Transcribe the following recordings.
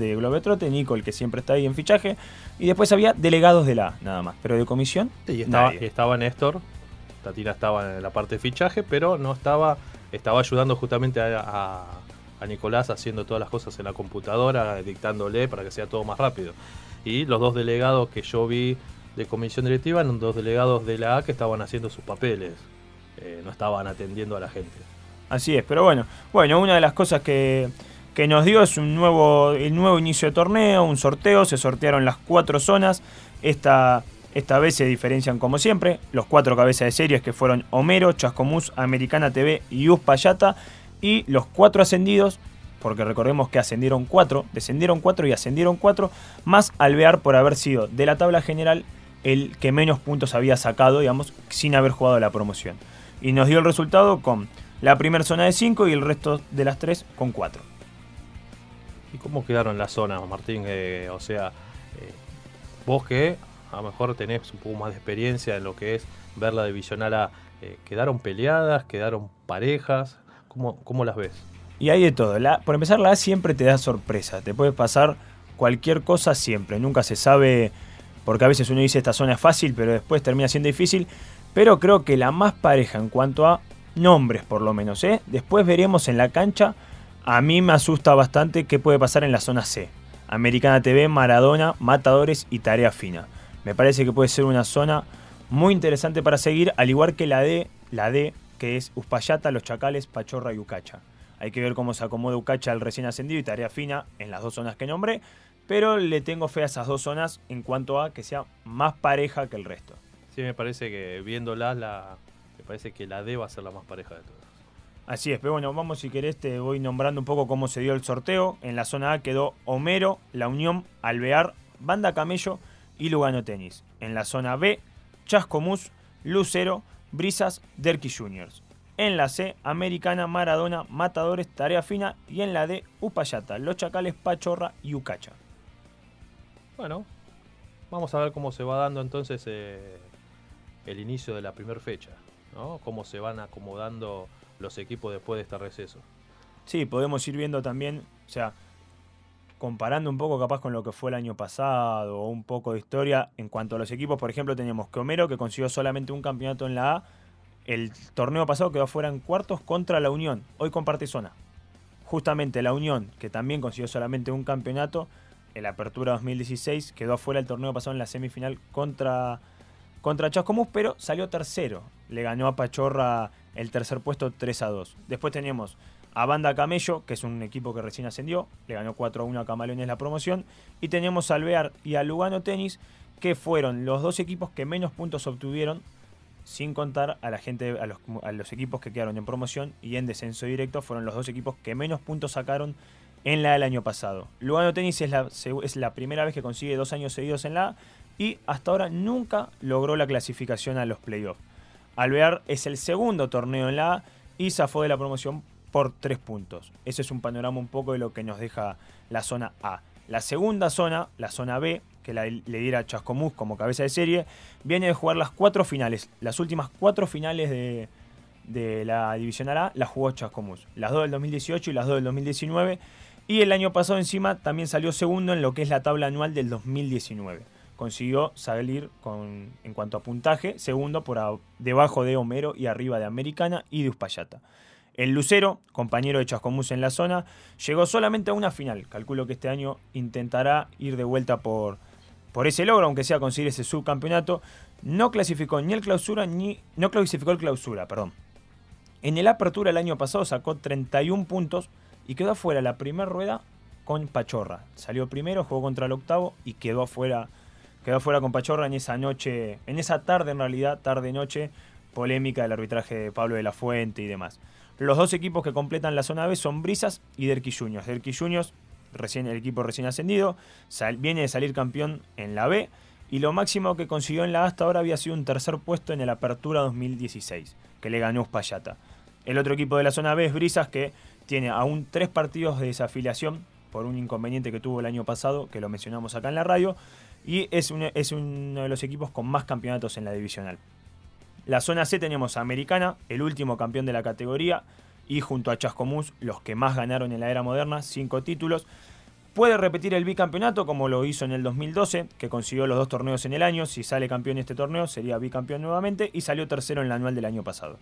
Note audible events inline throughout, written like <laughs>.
de Globetrotter, Nico, el que siempre está ahí en fichaje, y después había delegados de la A, nada más, pero de comisión, Y estaba, nadie. estaba Néstor, Tatina estaba en la parte de fichaje, pero no estaba, estaba ayudando justamente a, a- a Nicolás haciendo todas las cosas en la computadora, dictándole para que sea todo más rápido. Y los dos delegados que yo vi de comisión directiva eran dos delegados de la A que estaban haciendo sus papeles, eh, no estaban atendiendo a la gente. Así es, pero bueno, bueno, una de las cosas que, que nos dio es un nuevo, el nuevo inicio de torneo, un sorteo, se sortearon las cuatro zonas, esta, esta vez se diferencian como siempre, los cuatro cabezas de series que fueron Homero, Chascomús, Americana TV y Uspallata, y los cuatro ascendidos, porque recordemos que ascendieron cuatro, descendieron cuatro y ascendieron cuatro, más Alvear por haber sido de la tabla general el que menos puntos había sacado, digamos, sin haber jugado la promoción. Y nos dio el resultado con la primera zona de 5 y el resto de las 3 con 4. ¿Y cómo quedaron las zonas, Martín? Eh, o sea, eh, vos que a lo mejor tenés un poco más de experiencia en lo que es ver la divisional A, eh, ¿quedaron peleadas? ¿Quedaron parejas? ¿Cómo, cómo las ves? Y hay de todo. Por empezar, la A siempre te da sorpresa. Te puede pasar cualquier cosa siempre. Nunca se sabe, porque a veces uno dice esta zona es fácil, pero después termina siendo difícil. Pero creo que la más pareja en cuanto a nombres, por lo menos. Después veremos en la cancha. A mí me asusta bastante qué puede pasar en la zona C. Americana TV, Maradona, Matadores y Tarea Fina. Me parece que puede ser una zona muy interesante para seguir, al igual que la D, la D, que es Uspallata, Los Chacales, Pachorra y Ucacha. Hay que ver cómo se acomoda Ucacha al recién ascendido y Tarea Fina en las dos zonas que nombré, pero le tengo fe a esas dos zonas en cuanto a que sea más pareja que el resto. Sí, me parece que viéndolas, la, me parece que la D va a ser la más pareja de todas. Así es, pero bueno, vamos si querés, te voy nombrando un poco cómo se dio el sorteo. En la zona A quedó Homero, La Unión, Alvear, Banda Camello y Lugano Tenis. En la zona B, Chascomús, Lucero, Brisas, Derky Juniors. En la C, Americana, Maradona, Matadores, Tarea Fina. Y en la D, Upayata, Los Chacales, Pachorra y Ucacha. Bueno, vamos a ver cómo se va dando entonces eh, el inicio de la primera fecha, ¿no? Cómo se van acomodando los equipos después de este receso. Sí, podemos ir viendo también, o sea, comparando un poco capaz con lo que fue el año pasado o un poco de historia en cuanto a los equipos, por ejemplo, teníamos que Homero que consiguió solamente un campeonato en la A, el torneo pasado quedó fuera en cuartos contra la Unión, hoy comparte zona. Justamente la Unión, que también consiguió solamente un campeonato, en la Apertura 2016 quedó afuera el torneo pasado en la semifinal contra contra Chascomús, pero salió tercero. Le ganó a Pachorra el tercer puesto 3 a 2. Después teníamos a Banda Camello, que es un equipo que recién ascendió, le ganó 4 a 1 a Camaleones la promoción. Y teníamos a Alvear y a Lugano Tenis, que fueron los dos equipos que menos puntos obtuvieron, sin contar a la gente, a los, a los equipos que quedaron en promoción y en descenso directo, fueron los dos equipos que menos puntos sacaron en la del año pasado. Lugano Tenis es la, es la primera vez que consigue dos años seguidos en la A y hasta ahora nunca logró la clasificación a los playoffs. Alvear es el segundo torneo en la A y zafó de la promoción por tres puntos. Ese es un panorama un poco de lo que nos deja la zona A. La segunda zona, la zona B, que la, le diera Chascomús como cabeza de serie, viene de jugar las cuatro finales. Las últimas cuatro finales de, de la Divisional A las jugó Chascomús. Las dos del 2018 y las dos del 2019. Y el año pasado encima también salió segundo en lo que es la tabla anual del 2019 consiguió salir con, en cuanto a puntaje, segundo por debajo de Homero y arriba de Americana y de Uspallata. El Lucero, compañero de Chascomús en la zona, llegó solamente a una final. Calculo que este año intentará ir de vuelta por, por ese logro, aunque sea conseguir ese subcampeonato. No clasificó ni el clausura ni. No clasificó el clausura, perdón. En el apertura el año pasado sacó 31 puntos y quedó afuera la primera rueda con Pachorra. Salió primero, jugó contra el octavo y quedó afuera quedó fuera con Pachorra en esa noche, en esa tarde en realidad, tarde-noche, polémica del arbitraje de Pablo de la Fuente y demás. Los dos equipos que completan la zona B son Brisas y Derqui Juniors. Derqui Juniors, recién, el equipo recién ascendido, viene de salir campeón en la B y lo máximo que consiguió en la A hasta ahora había sido un tercer puesto en el Apertura 2016, que le ganó Uspallata. El otro equipo de la zona B es Brisas, que tiene aún tres partidos de desafiliación por un inconveniente que tuvo el año pasado, que lo mencionamos acá en la radio, y es, un, es uno de los equipos con más campeonatos en la divisional. La zona C tenemos a Americana, el último campeón de la categoría, y junto a Chascomús, los que más ganaron en la era moderna, cinco títulos. Puede repetir el bicampeonato como lo hizo en el 2012, que consiguió los dos torneos en el año. Si sale campeón en este torneo, sería bicampeón nuevamente y salió tercero en la anual del año pasado.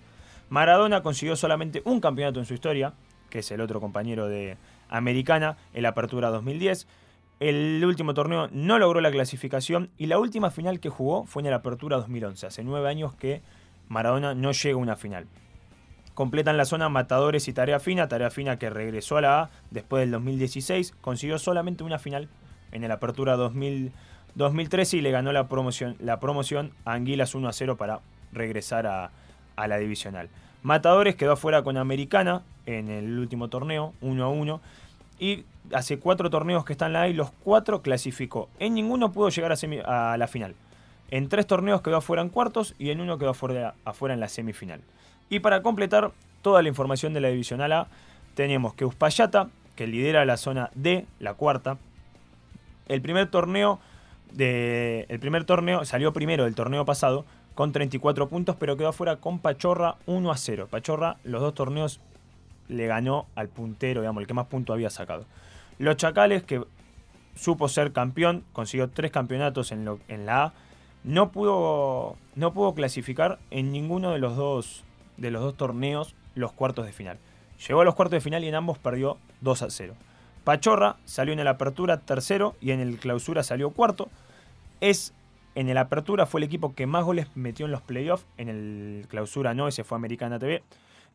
Maradona consiguió solamente un campeonato en su historia, que es el otro compañero de Americana, el Apertura 2010. El último torneo no logró la clasificación y la última final que jugó fue en la Apertura 2011. Hace nueve años que Maradona no llega a una final. Completan la zona Matadores y Tarea Fina, Tarea Fina que regresó a la A después del 2016, consiguió solamente una final en el Apertura 2013 y le ganó la promoción, la promoción a Anguilas 1 a 0 para regresar a, a la divisional. Matadores quedó afuera con Americana en el último torneo, 1 a 1. Y hace cuatro torneos que están ahí, los cuatro clasificó. En ninguno pudo llegar a, a la final. En tres torneos quedó afuera en cuartos y en uno quedó afuera, afuera en la semifinal. Y para completar toda la información de la divisional A, tenemos que Uspallata, que lidera la zona D, la cuarta. El primer torneo de, el primer torneo salió primero del torneo pasado con 34 puntos, pero quedó afuera con Pachorra 1 a 0. Pachorra los dos torneos le ganó al puntero, digamos, el que más puntos había sacado. Los Chacales, que supo ser campeón, consiguió tres campeonatos en, la A, no pudo, no pudo clasificar en ninguno de los, dos, de los dos torneos los cuartos de final. Llegó a los cuartos de final y en ambos perdió 2 a 0. Pachorra salió en la apertura tercero y en el clausura salió cuarto. Es en el apertura fue el equipo que más goles metió en los playoffs. En el clausura no, ese fue Americana TV.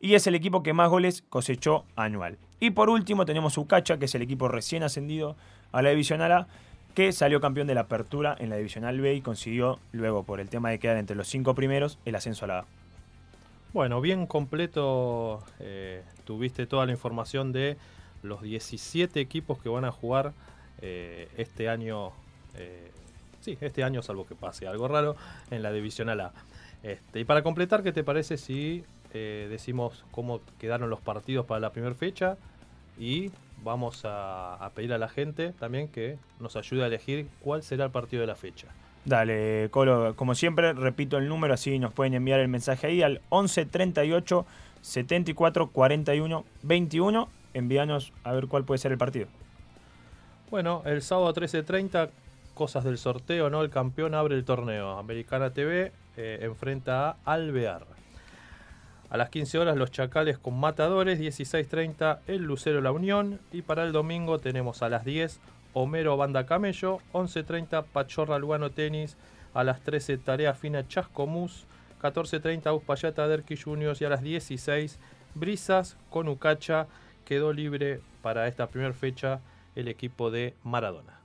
Y es el equipo que más goles cosechó anual. Y por último tenemos Ucacha, que es el equipo recién ascendido a la Divisional A, que salió campeón de la apertura en la Divisional B y consiguió luego, por el tema de quedar entre los cinco primeros, el ascenso a la A. Bueno, bien completo. Eh, tuviste toda la información de los 17 equipos que van a jugar eh, este año. Eh, sí, este año, salvo que pase algo raro, en la Divisional A. Este, y para completar, ¿qué te parece si eh, decimos cómo quedaron los partidos para la primera fecha? Y vamos a, a, pedir a la gente también que nos ayude a elegir cuál será el partido de la fecha. Dale, Colo, como siempre, repito el número, así nos pueden enviar el mensaje ahí al 11 38 74 41 21. Envíanos a ver cuál puede ser el partido. Bueno, el sábado 13.30 cosas del sorteo, ¿no? El campeón abre el torneo. Americana TV eh, enfrenta a Alvear. A las 15 horas los Chacales con Matadores, 16.30 el Lucero La Unión. Y para el domingo tenemos a las 10 Homero Banda Camello, 11.30 Pachorra Lugano Tenis, a las 13 Tarea Fina Chascomús, 14.30 Uspallata Derqui Juniors y a las 16 Brisas con Ucacha. Quedó libre para esta primera fecha el equipo de Maradona.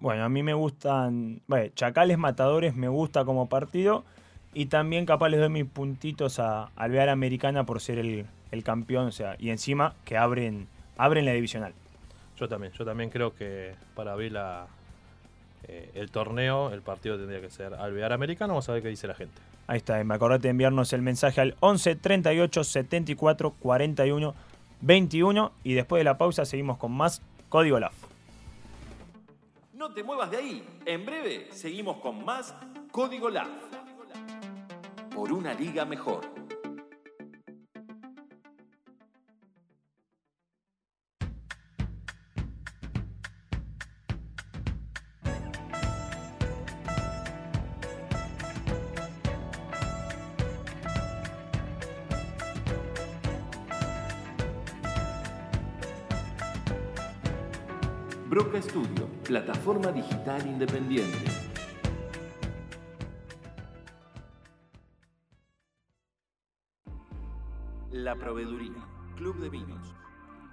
Bueno, a mí me gustan. Chacales Matadores me gusta como partido. Y también capaz les doy mis puntitos a Alvear Americana por ser el, el, campeón. O sea, y encima que abren, abren la divisional. Yo también, yo también creo que para abrir la, eh, el torneo, el partido tendría que ser Alvear Americana. Vamos a ver qué dice la gente. Ahí está, me acordate de enviarnos el mensaje al 11 38 74 41 21. Y después de la pausa seguimos con más Código LAF. No te muevas de ahí. En breve seguimos con más Código LAF. Por una liga mejor. Broca Studio, plataforma digital independiente. Proveeduría, Club de Vinos.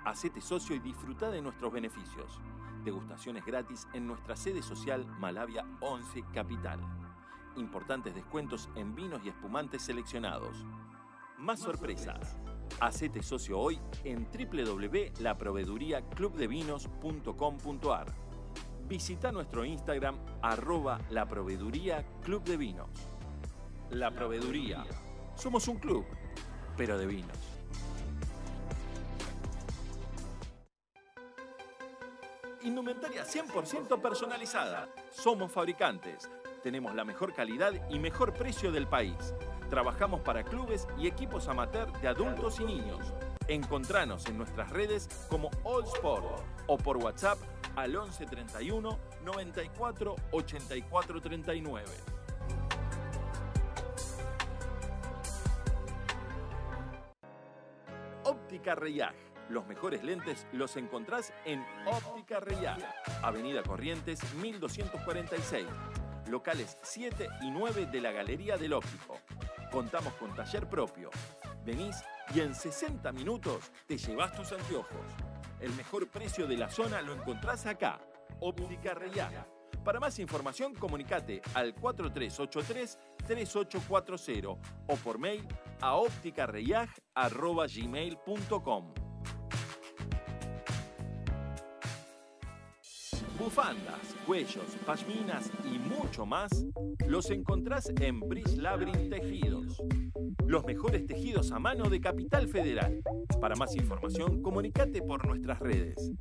Hacete socio y disfruta de nuestros beneficios. Degustaciones gratis en nuestra sede social Malavia 11 Capital. Importantes descuentos en vinos y espumantes seleccionados. Más sorpresas. Hacete socio hoy en www.laproveduriaclubdevinos.com.ar. Visita nuestro Instagram arroba la proveeduría Club de Vinos. La Proveeduría. Somos un club, pero de vinos. Indumentaria 100% personalizada. Somos fabricantes. Tenemos la mejor calidad y mejor precio del país. Trabajamos para clubes y equipos amateur de adultos y niños. Encontranos en nuestras redes como All Sport o por WhatsApp al 11 31 94 84 39. Óptica Reyag. Los mejores lentes los encontrás en Óptica Reyag. Avenida Corrientes 1246. Locales 7 y 9 de la Galería del Óptico. Contamos con taller propio. Venís y en 60 minutos te llevas tus anteojos. El mejor precio de la zona lo encontrás acá. Óptica Reyag. Para más información, comunicate al 4383-3840 o por mail a opticarreyag.gmail.com. Bufandas, cuellos, pashminas y mucho más los encontrás en Bridge Labyrinth Tejidos. Los mejores tejidos a mano de Capital Federal. Para más información, comunicate por nuestras redes.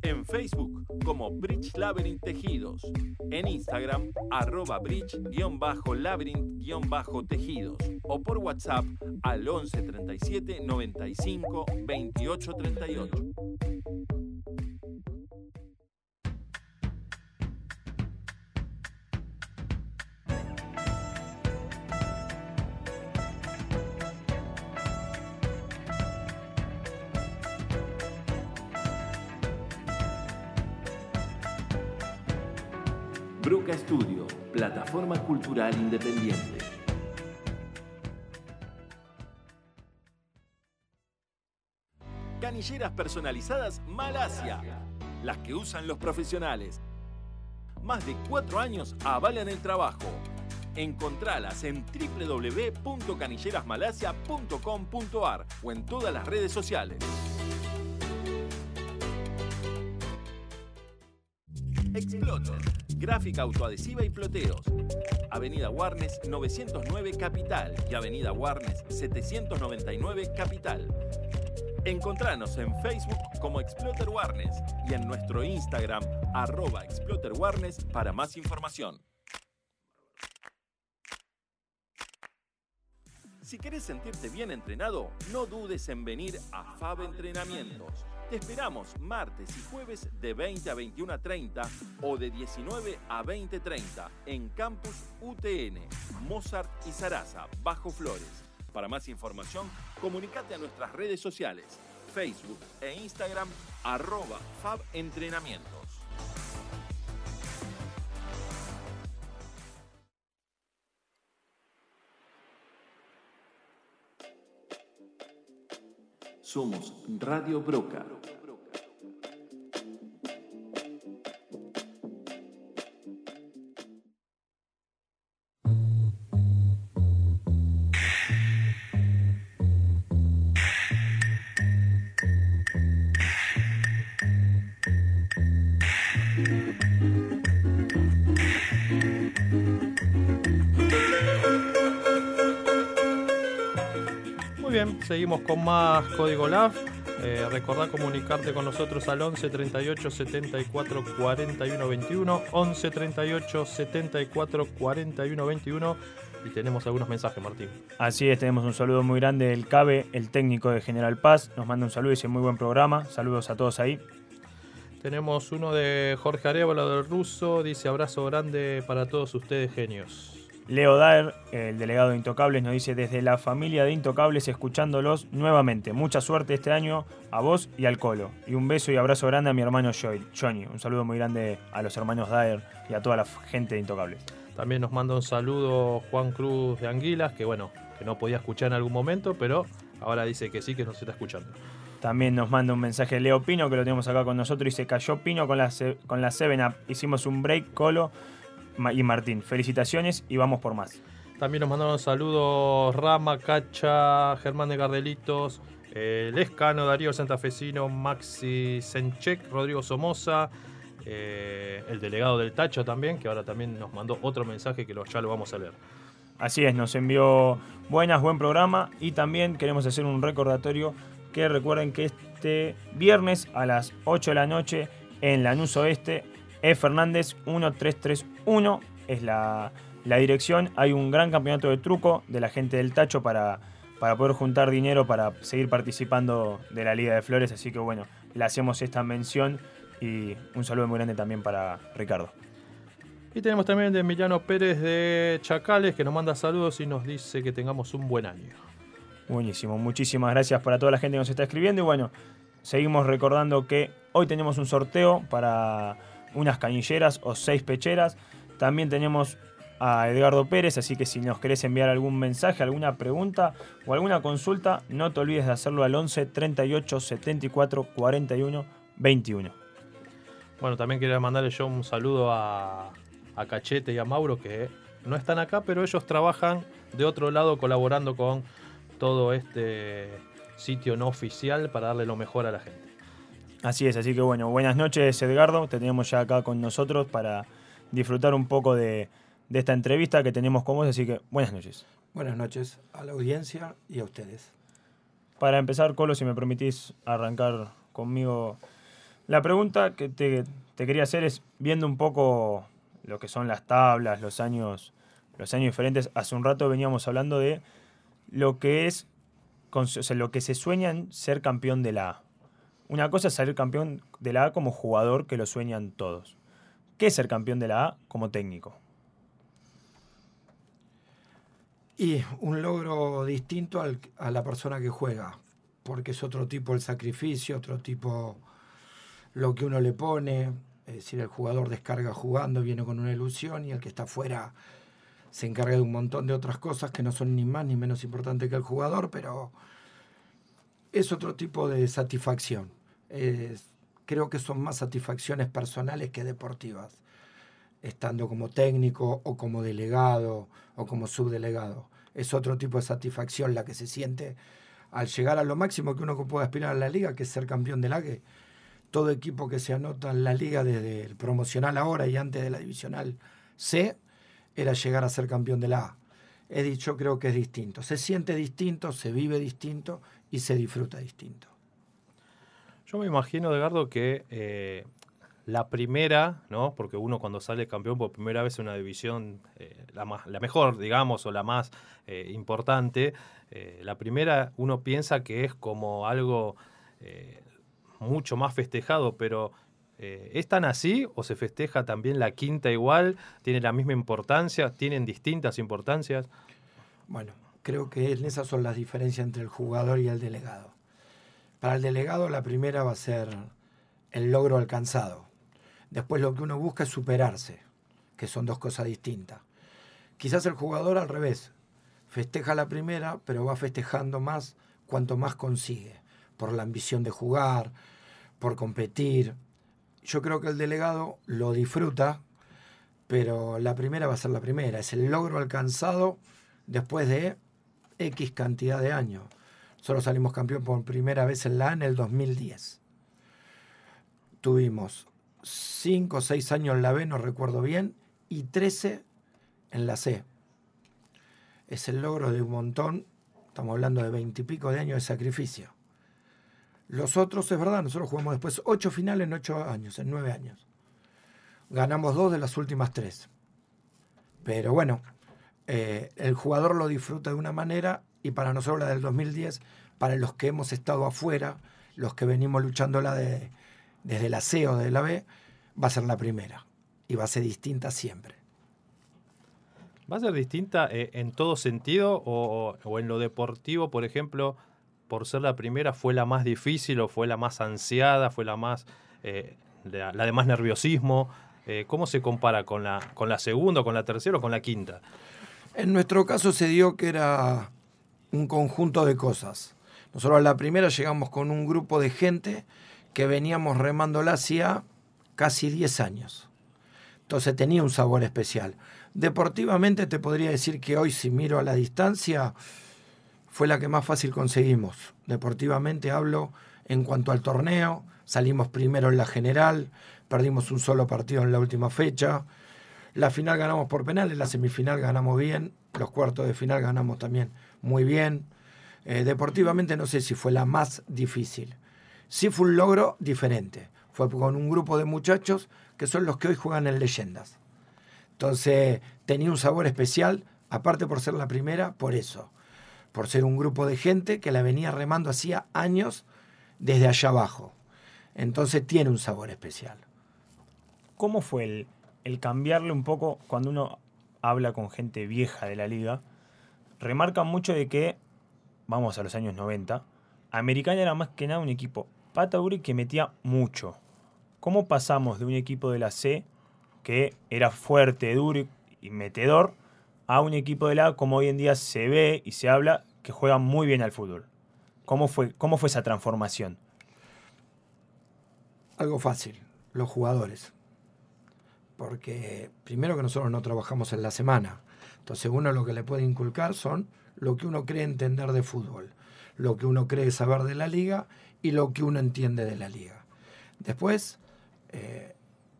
En Facebook como Bridge Labyrinth Tejidos. En Instagram arroba bridge-labyrinth-tejidos. O por WhatsApp al 11 37 95 28 38. Cultural independiente. Canilleras personalizadas Malasia, las que usan los profesionales. Más de cuatro años avalan el trabajo. Encontralas en www.canillerasmalasia.com.ar o en todas las redes sociales. Exploter, gráfica autoadhesiva y ploteos. Avenida Warnes 909 Capital y Avenida Warnes 799 Capital. Encontranos en Facebook como Exploter Warnes y en nuestro Instagram arroba Exploter Warnes para más información. Si querés sentirte bien entrenado, no dudes en venir a Fab Entrenamientos. Te esperamos martes y jueves de 20 a 21 a 30 o de 19 a 20 30 en Campus UTN, Mozart y Sarasa, Bajo Flores. Para más información, comunícate a nuestras redes sociales, Facebook e Instagram, arroba Fab Somos Radio Broca. Seguimos con más Código LAF. Eh, recordá comunicarte con nosotros al 11 38 74 41 21. 11 38 74 41 21. Y tenemos algunos mensajes, Martín. Así es, tenemos un saludo muy grande del CABE, el técnico de General Paz. Nos manda un saludo y dice muy buen programa. Saludos a todos ahí. Tenemos uno de Jorge Arevalo del Ruso. Dice abrazo grande para todos ustedes, genios. Leo Daer, el delegado de Intocables, nos dice desde la familia de Intocables escuchándolos nuevamente. Mucha suerte este año a vos y al Colo. Y un beso y abrazo grande a mi hermano Johnny. Un saludo muy grande a los hermanos Daer y a toda la gente de Intocables. También nos manda un saludo Juan Cruz de Anguilas, que bueno, que no podía escuchar en algún momento, pero ahora dice que sí, que nos está escuchando. También nos manda un mensaje Leo Pino, que lo tenemos acá con nosotros, y se cayó Pino con la, con la 7-Up. Hicimos un break, Colo y Martín. Felicitaciones y vamos por más. También nos mandaron saludos Rama, Cacha, Germán de Gardelitos, eh, Lescano, Darío Santafesino, Maxi Senchek, Rodrigo Somoza, eh, el delegado del Tacho también, que ahora también nos mandó otro mensaje que lo- ya lo vamos a leer. Así es, nos envió buenas, buen programa y también queremos hacer un recordatorio que recuerden que este viernes a las 8 de la noche en Lanús Oeste, E. Fernández 1331 es la, la dirección. Hay un gran campeonato de truco de la gente del Tacho para, para poder juntar dinero para seguir participando de la Liga de Flores, así que bueno, le hacemos esta mención Y un saludo muy grande también para Ricardo. Y tenemos también de Emiliano Pérez de Chacales que nos manda saludos y nos dice que tengamos un buen año. Buenísimo, muchísimas gracias para toda la gente que nos está escribiendo y bueno, seguimos recordando que hoy tenemos un sorteo para unas canilleras o seis pecheras. También tenemos a Edgardo Pérez, así que si nos querés enviar algún mensaje, alguna pregunta o alguna consulta, no te olvides de hacerlo al 11 38 74 41 21. Bueno, también quería mandarle yo un saludo a, a Cachete y a Mauro que no están acá, pero ellos trabajan de otro lado colaborando con todo este sitio no oficial para darle lo mejor a la gente. Así es, así que bueno, buenas noches Edgardo, te tenemos ya acá con nosotros para disfrutar un poco de, de esta entrevista que tenemos con vos, así que buenas noches. Buenas noches a la audiencia y a ustedes. Para empezar, Colo, si me permitís arrancar conmigo, la pregunta que te, te quería hacer es, viendo un poco lo que son las tablas, los años, los años diferentes. Hace un rato veníamos hablando de lo que es, o sea, lo que se sueña en ser campeón de la A. Una cosa es ser campeón de la A como jugador, que lo sueñan todos. ¿Qué es ser campeón de la A como técnico? Y un logro distinto a la persona que juega, porque es otro tipo el sacrificio, otro tipo lo que uno le pone, es decir, el jugador descarga jugando, viene con una ilusión y el que está afuera se encarga de un montón de otras cosas que no son ni más ni menos importantes que el jugador, pero es otro tipo de satisfacción. Creo que son más satisfacciones personales que deportivas, estando como técnico o como delegado o como subdelegado. Es otro tipo de satisfacción la que se siente al llegar a lo máximo que uno puede aspirar a la liga, que es ser campeón del AGE todo equipo que se anota en la liga desde el promocional ahora y antes de la divisional C era llegar a ser campeón de la A. He dicho, creo que es distinto. Se siente distinto, se vive distinto y se disfruta distinto. Yo me imagino, Edgardo, que eh, la primera, ¿no? Porque uno cuando sale campeón por primera vez en una división, eh, la, más, la mejor, digamos, o la más eh, importante, la primera uno piensa que es como algo mucho más festejado, pero ¿es tan así o se festeja también la quinta igual? ¿Tiene la misma importancia? ¿Tienen distintas importancias? Bueno, creo que esas son las diferencias entre el jugador y el delegado. Para el delegado la primera va a ser el logro alcanzado. Después lo que uno busca es superarse, que son dos cosas distintas. Quizás el jugador al revés, festeja la primera, pero va festejando más cuanto más consigue, por la ambición de jugar, por competir. Yo creo que el delegado lo disfruta, pero la primera va a ser la primera. Es el logro alcanzado después de X cantidad de años. Solo salimos campeón por primera vez en la A en el 2010. Tuvimos 5 o 6 años en la B, no recuerdo bien, y 13 en la C. Es el logro de un montón, estamos hablando de 20 y pico de años de sacrificio. Los otros, es verdad, nosotros jugamos después ocho finales en ocho años, en nueve años. Ganamos dos de las últimas tres. Pero bueno, eh, el jugador lo disfruta de una manera y para nosotros la del 2010, para los que hemos estado afuera, los que venimos luchando la de, desde la C o de la B, va a ser la primera y va a ser distinta siempre. ¿Va a ser distinta eh, en todo sentido o, o, en lo deportivo, por ejemplo? por ser la primera, fue la más difícil o fue la más ansiada, fue la más eh, la, de más nerviosismo. Eh, ¿Cómo se compara con la, con la segunda, con la tercera o con la quinta? En nuestro caso se dio que era un conjunto de cosas. Nosotros a la primera llegamos con un grupo de gente que veníamos remándola hacía casi 10 años. Entonces tenía un sabor especial. Deportivamente te podría decir que hoy si miro a la distancia, fue la que más fácil conseguimos. Deportivamente hablo en cuanto al torneo, salimos primero en la general, perdimos un solo partido en la última fecha. La final ganamos por penales, la semifinal ganamos bien, los cuartos de final ganamos también muy bien. Eh, deportivamente no sé si fue la más difícil. Sí fue un logro diferente. Fue con un grupo de muchachos que son los que hoy juegan en leyendas. Entonces tenía un sabor especial, aparte por ser la primera, por eso por ser un grupo de gente que la venía remando hacía años desde allá abajo. Entonces tiene un sabor especial. ¿Cómo fue el, el cambiarle un poco cuando uno habla con gente vieja de la liga? Remarcan mucho de que, vamos a los años 90, Americana era más que nada un equipo pata dura y que metía mucho. ¿Cómo pasamos de un equipo de la C que era fuerte, duro y metedor a un equipo de la A como hoy en día se ve y se habla que juega muy bien al fútbol? ¿Cómo fue, cómo fue esa transformación? Algo fácil, los jugadores. Porque primero que nosotros no trabajamos en la semana. Entonces uno lo que le puede inculcar son lo que uno cree entender de fútbol, lo que uno cree saber de la liga y lo que uno entiende de la liga. Después, eh,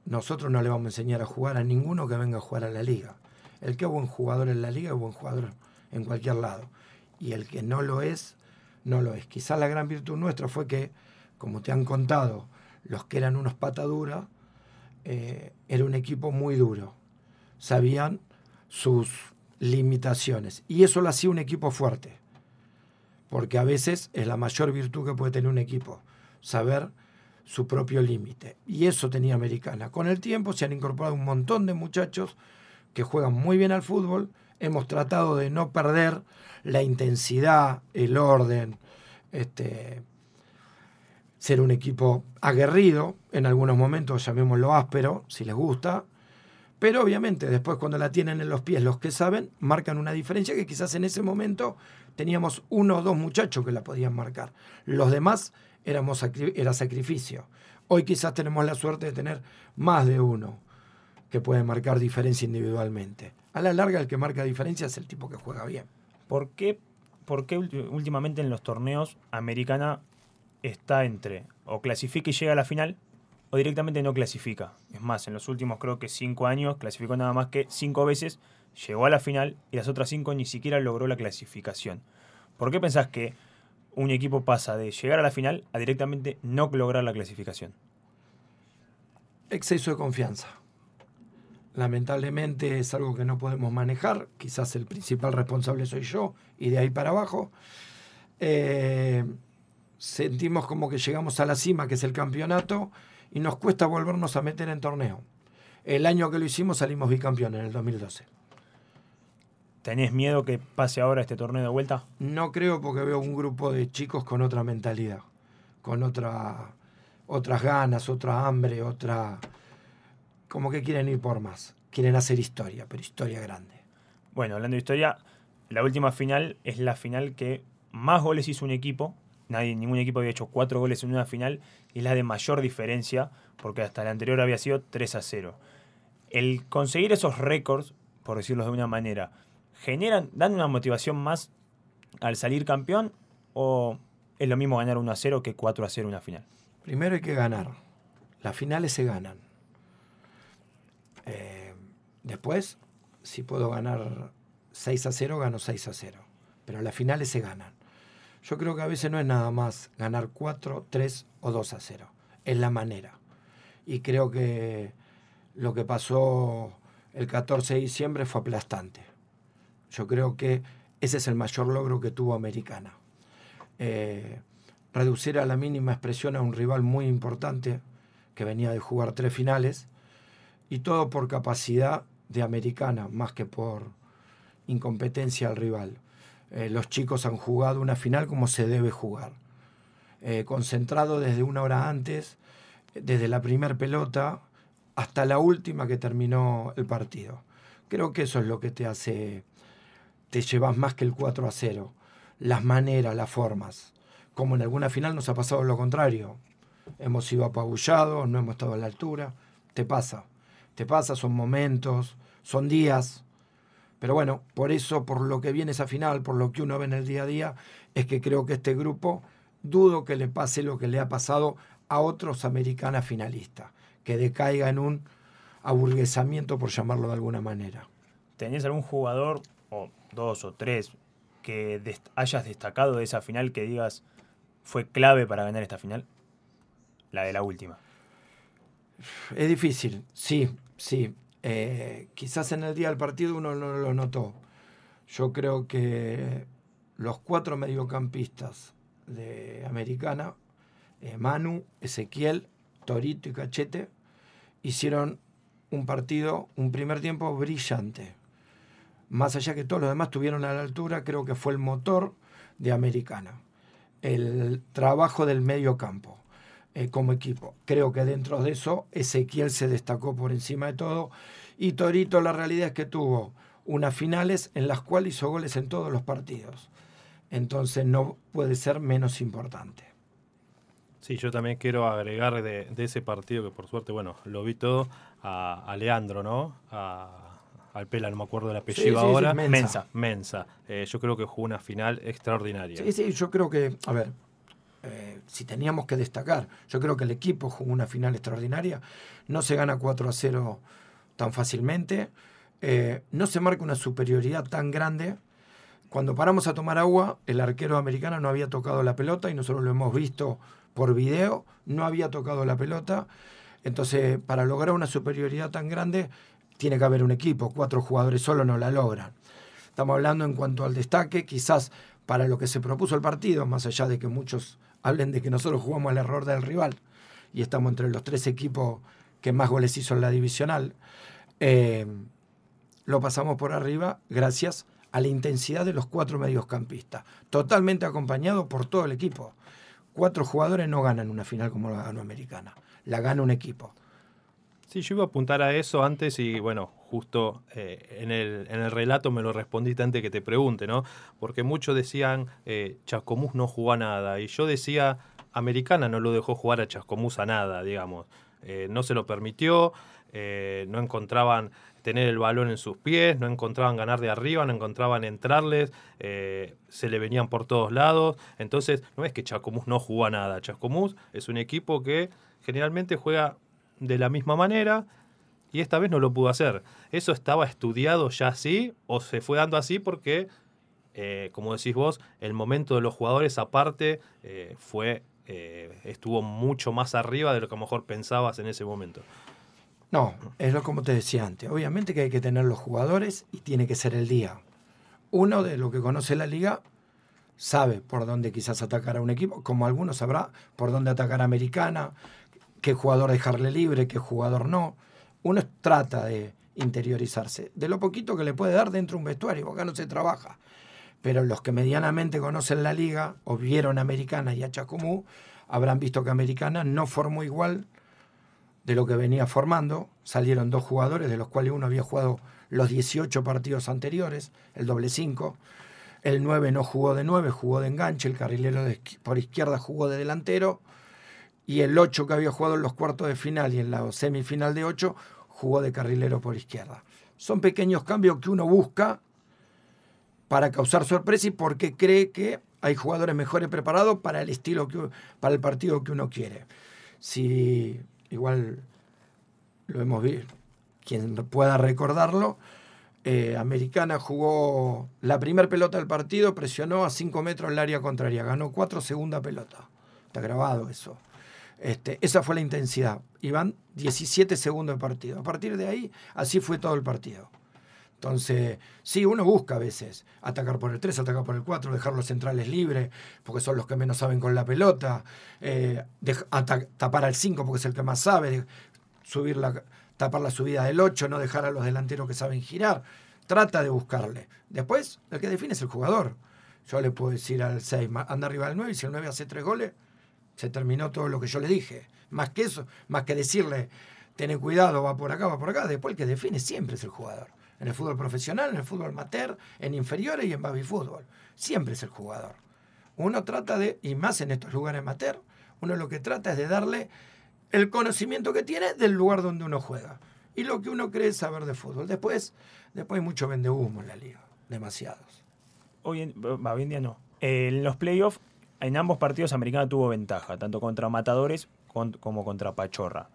nosotros no le vamos a enseñar a jugar a ninguno que venga a jugar a la liga. El que es buen jugador en la liga es buen jugador en cualquier lado. Y el que no lo es, no lo es. Quizás la gran virtud nuestra fue que, como te han contado, los que eran unos pataduras, eh, era un equipo muy duro. Sabían sus limitaciones. Y eso lo hacía un equipo fuerte. Porque a veces es la mayor virtud que puede tener un equipo. Saber su propio límite. Y eso tenía Americana. Con el tiempo se han incorporado un montón de muchachos que juegan muy bien al fútbol. Hemos tratado de no perder la intensidad, el orden, este, ser un equipo aguerrido, en algunos momentos llamémoslo áspero, si les gusta, pero obviamente después cuando la tienen en los pies los que saben, marcan una diferencia que quizás en ese momento teníamos uno o dos muchachos que la podían marcar. Los demás éramos, era sacrificio. Hoy quizás tenemos la suerte de tener más de uno que puede marcar diferencia individualmente. A la larga el que marca diferencia es el tipo que juega bien. ¿Por qué, por qué últimamente en los torneos Americana está entre o clasifica y llega a la final o directamente no clasifica? Es más, en los últimos creo que cinco años clasificó nada más que cinco veces, llegó a la final y las otras cinco ni siquiera logró la clasificación. ¿Por qué pensás que un equipo pasa de llegar a la final a directamente no lograr la clasificación? Exceso de confianza. Lamentablemente es algo que no podemos manejar, quizás el principal responsable soy yo y de ahí para abajo. Eh, sentimos como que llegamos a la cima, que es el campeonato, y nos cuesta volvernos a meter en torneo. El año que lo hicimos salimos bicampeones en el 2012. ¿Tenés miedo que pase ahora este torneo de vuelta? No creo porque veo un grupo de chicos con otra mentalidad, con otra, otras ganas, otra hambre, otra... como que quieren ir por más. Quieren hacer historia, pero historia grande. Bueno, hablando de historia, la última final es la final que más goles hizo un equipo. Nadie, ningún equipo había hecho cuatro goles en una final y es la de mayor diferencia porque hasta la anterior había sido 3 a 0. El conseguir esos récords, por decirlo de una manera, generan, dan una motivación más al salir campeón o es lo mismo ganar 1 a 0 que 4 a 0 una final? Primero hay que ganar. Las finales se ganan. Eh, después, si puedo ganar 6 a 0, gano 6 a 0. Pero las finales se ganan. Yo creo que a veces no es nada más ganar 4, 3 o 2 a 0. Es la manera. Y creo que lo que pasó el 14 de diciembre fue aplastante. Yo creo que ese es el mayor logro que tuvo Americana. Eh, reducir a la mínima expresión a un rival muy importante que venía de jugar tres finales y todo por capacidad de Americana más que por incompetencia al rival. Eh, los chicos han jugado una final como se debe jugar, eh, concentrado desde una hora antes, desde la primera pelota hasta la última que terminó el partido. Creo que eso es lo que te hace te llevas más que el 4 a 0. Las maneras, las formas. Como en alguna final nos ha pasado lo contrario. Hemos sido apabullados, no hemos estado a la altura. Te pasa. Te pasa, son momentos, son días. Pero bueno, por eso, por lo que viene esa final, por lo que uno ve en el día a día, es que creo que este grupo, dudo que le pase lo que le ha pasado a otros americanas finalistas, que decaiga en un aburguesamiento, por llamarlo de alguna manera. ¿Tenés algún jugador o dos o tres que hayas destacado de esa final que digas fue clave para ganar esta final? La de la última. Es difícil, sí, sí. Eh, quizás en el día del partido uno no lo notó. Yo creo que los cuatro mediocampistas de Americana eh, Manu, Ezequiel, Torito y Cachete, hicieron un partido, un primer tiempo brillante. Más allá que todos los demás tuvieron a la altura, creo que fue el motor de Americana. El trabajo del medio campo eh, como equipo. Creo que dentro de eso Ezequiel se destacó por encima de todo. Y Torito la realidad es que tuvo unas finales en las cuales hizo goles en todos los partidos. Entonces no puede ser menos importante. Sí, yo también quiero agregar de, ese partido que por suerte, bueno, lo vi todo a, Leandro, ¿no? al Pela, no me acuerdo del apellido ahora. Mensa. Mensa. Eh, yo creo que jugó una final extraordinaria. Sí, sí, yo creo que, a ver, eh, si teníamos que destacar, yo creo que el equipo jugó una final extraordinaria. No se gana 4 a 0 tan fácilmente. Eh, no se marca una superioridad tan grande. Cuando paramos a tomar agua, el arquero americano no había tocado la pelota y nosotros lo hemos visto por video, no había tocado la pelota. Entonces, para lograr una superioridad tan grande, tiene que haber un equipo. Cuatro jugadores solo no la logran. Estamos hablando en cuanto al destaque, quizás para lo que se propuso el partido, más allá de que muchos hablen de que nosotros jugamos al error del rival y estamos entre los tres equipos que más goles hizo en la divisional. Eh, lo pasamos por arriba gracias a la intensidad de los cuatro mediocampistas, totalmente acompañado por todo el equipo. Cuatro jugadores no ganan una final como la ganó Americana, la gana un equipo. Sí, yo iba a apuntar a eso antes y bueno, justo eh, en, el, en, el, relato me lo respondiste antes que te pregunte, ¿no? Porque muchos decían, eh, Chascomús no jugó a nada y yo decía, Americana no lo dejó jugar a Chascomús a nada, digamos. Eh, no se lo permitió, eh, no encontraban tener el balón en sus pies, no encontraban ganar de arriba, no encontraban entrarles, se le venían por todos lados. Entonces, no es que Chascomús no jugó a nada. Chascomús es un equipo que generalmente juega de la misma manera y esta vez no lo pudo hacer. ¿Eso estaba estudiado ya así o se fue dando así porque, eh, como decís vos, el momento de los jugadores aparte fue estuvo mucho más arriba de lo que a lo mejor pensabas en ese momento? No, es lo como te decía antes. Obviamente que hay que tener los jugadores y tiene que ser el día. Uno de lo que conoce la liga sabe por dónde quizás atacar a un equipo, como algunos sabrá por dónde atacar a Americana, qué jugador dejarle libre, qué jugador no. Uno trata de interiorizarse de lo poquito que le puede dar dentro de un vestuario, acá no se trabaja. Pero los que medianamente conocen la liga o vieron a Americana y a habrán visto que Americana no formó igual de lo que venía formando. Salieron dos jugadores, de los cuales uno había jugado los 18 partidos anteriores, el doble 5. El 9 no jugó de 9, jugó de enganche. El carrilero por izquierda jugó de delantero. Y el 8 que había jugado en los cuartos de final y en la semifinal de 8 jugó de carrilero por izquierda. Son pequeños cambios que uno busca para causar sorpresa y porque cree que hay jugadores mejores preparados para el estilo que, para el partido que uno quiere. Si igual lo hemos visto, quien pueda recordarlo, eh, Americana jugó la primera pelota del partido, presionó a 5 metros el área contraria, ganó 4 segunda pelota. Está grabado eso. Este, esa fue la intensidad. Iban 17 segundos de partido. A partir de ahí, así fue todo el partido. Entonces, sí, uno busca a veces atacar por el 3, atacar por el 4, dejar los centrales libres, porque son los que menos saben con la pelota, eh, tapar al 5 porque es el que más sabe, subir la, tapar la subida del 8, no dejar a los delanteros que saben girar. Trata de buscarle. Después, el que define es el jugador. Yo le puedo decir al 6, anda arriba del 9 y si el 9 hace 3 goles, se terminó todo lo que yo le dije. Más que eso, más que decirle, ten cuidado, va por acá, va por acá, después el que define siempre es el jugador en el fútbol profesional, en el fútbol amateur, en inferiores y en baby fútbol. Siempre es el jugador. Uno trata de, y más en estos lugares amateur, uno lo que trata es de darle el conocimiento que tiene del lugar donde uno juega. Y lo que uno cree saber de fútbol. Después, después hay mucho vende humo en la liga. Demasiados. Hoy en, hoy en día no. En los playoffs, en ambos partidos Americana tuvo ventaja, tanto contra Matadores como contra Pachorra.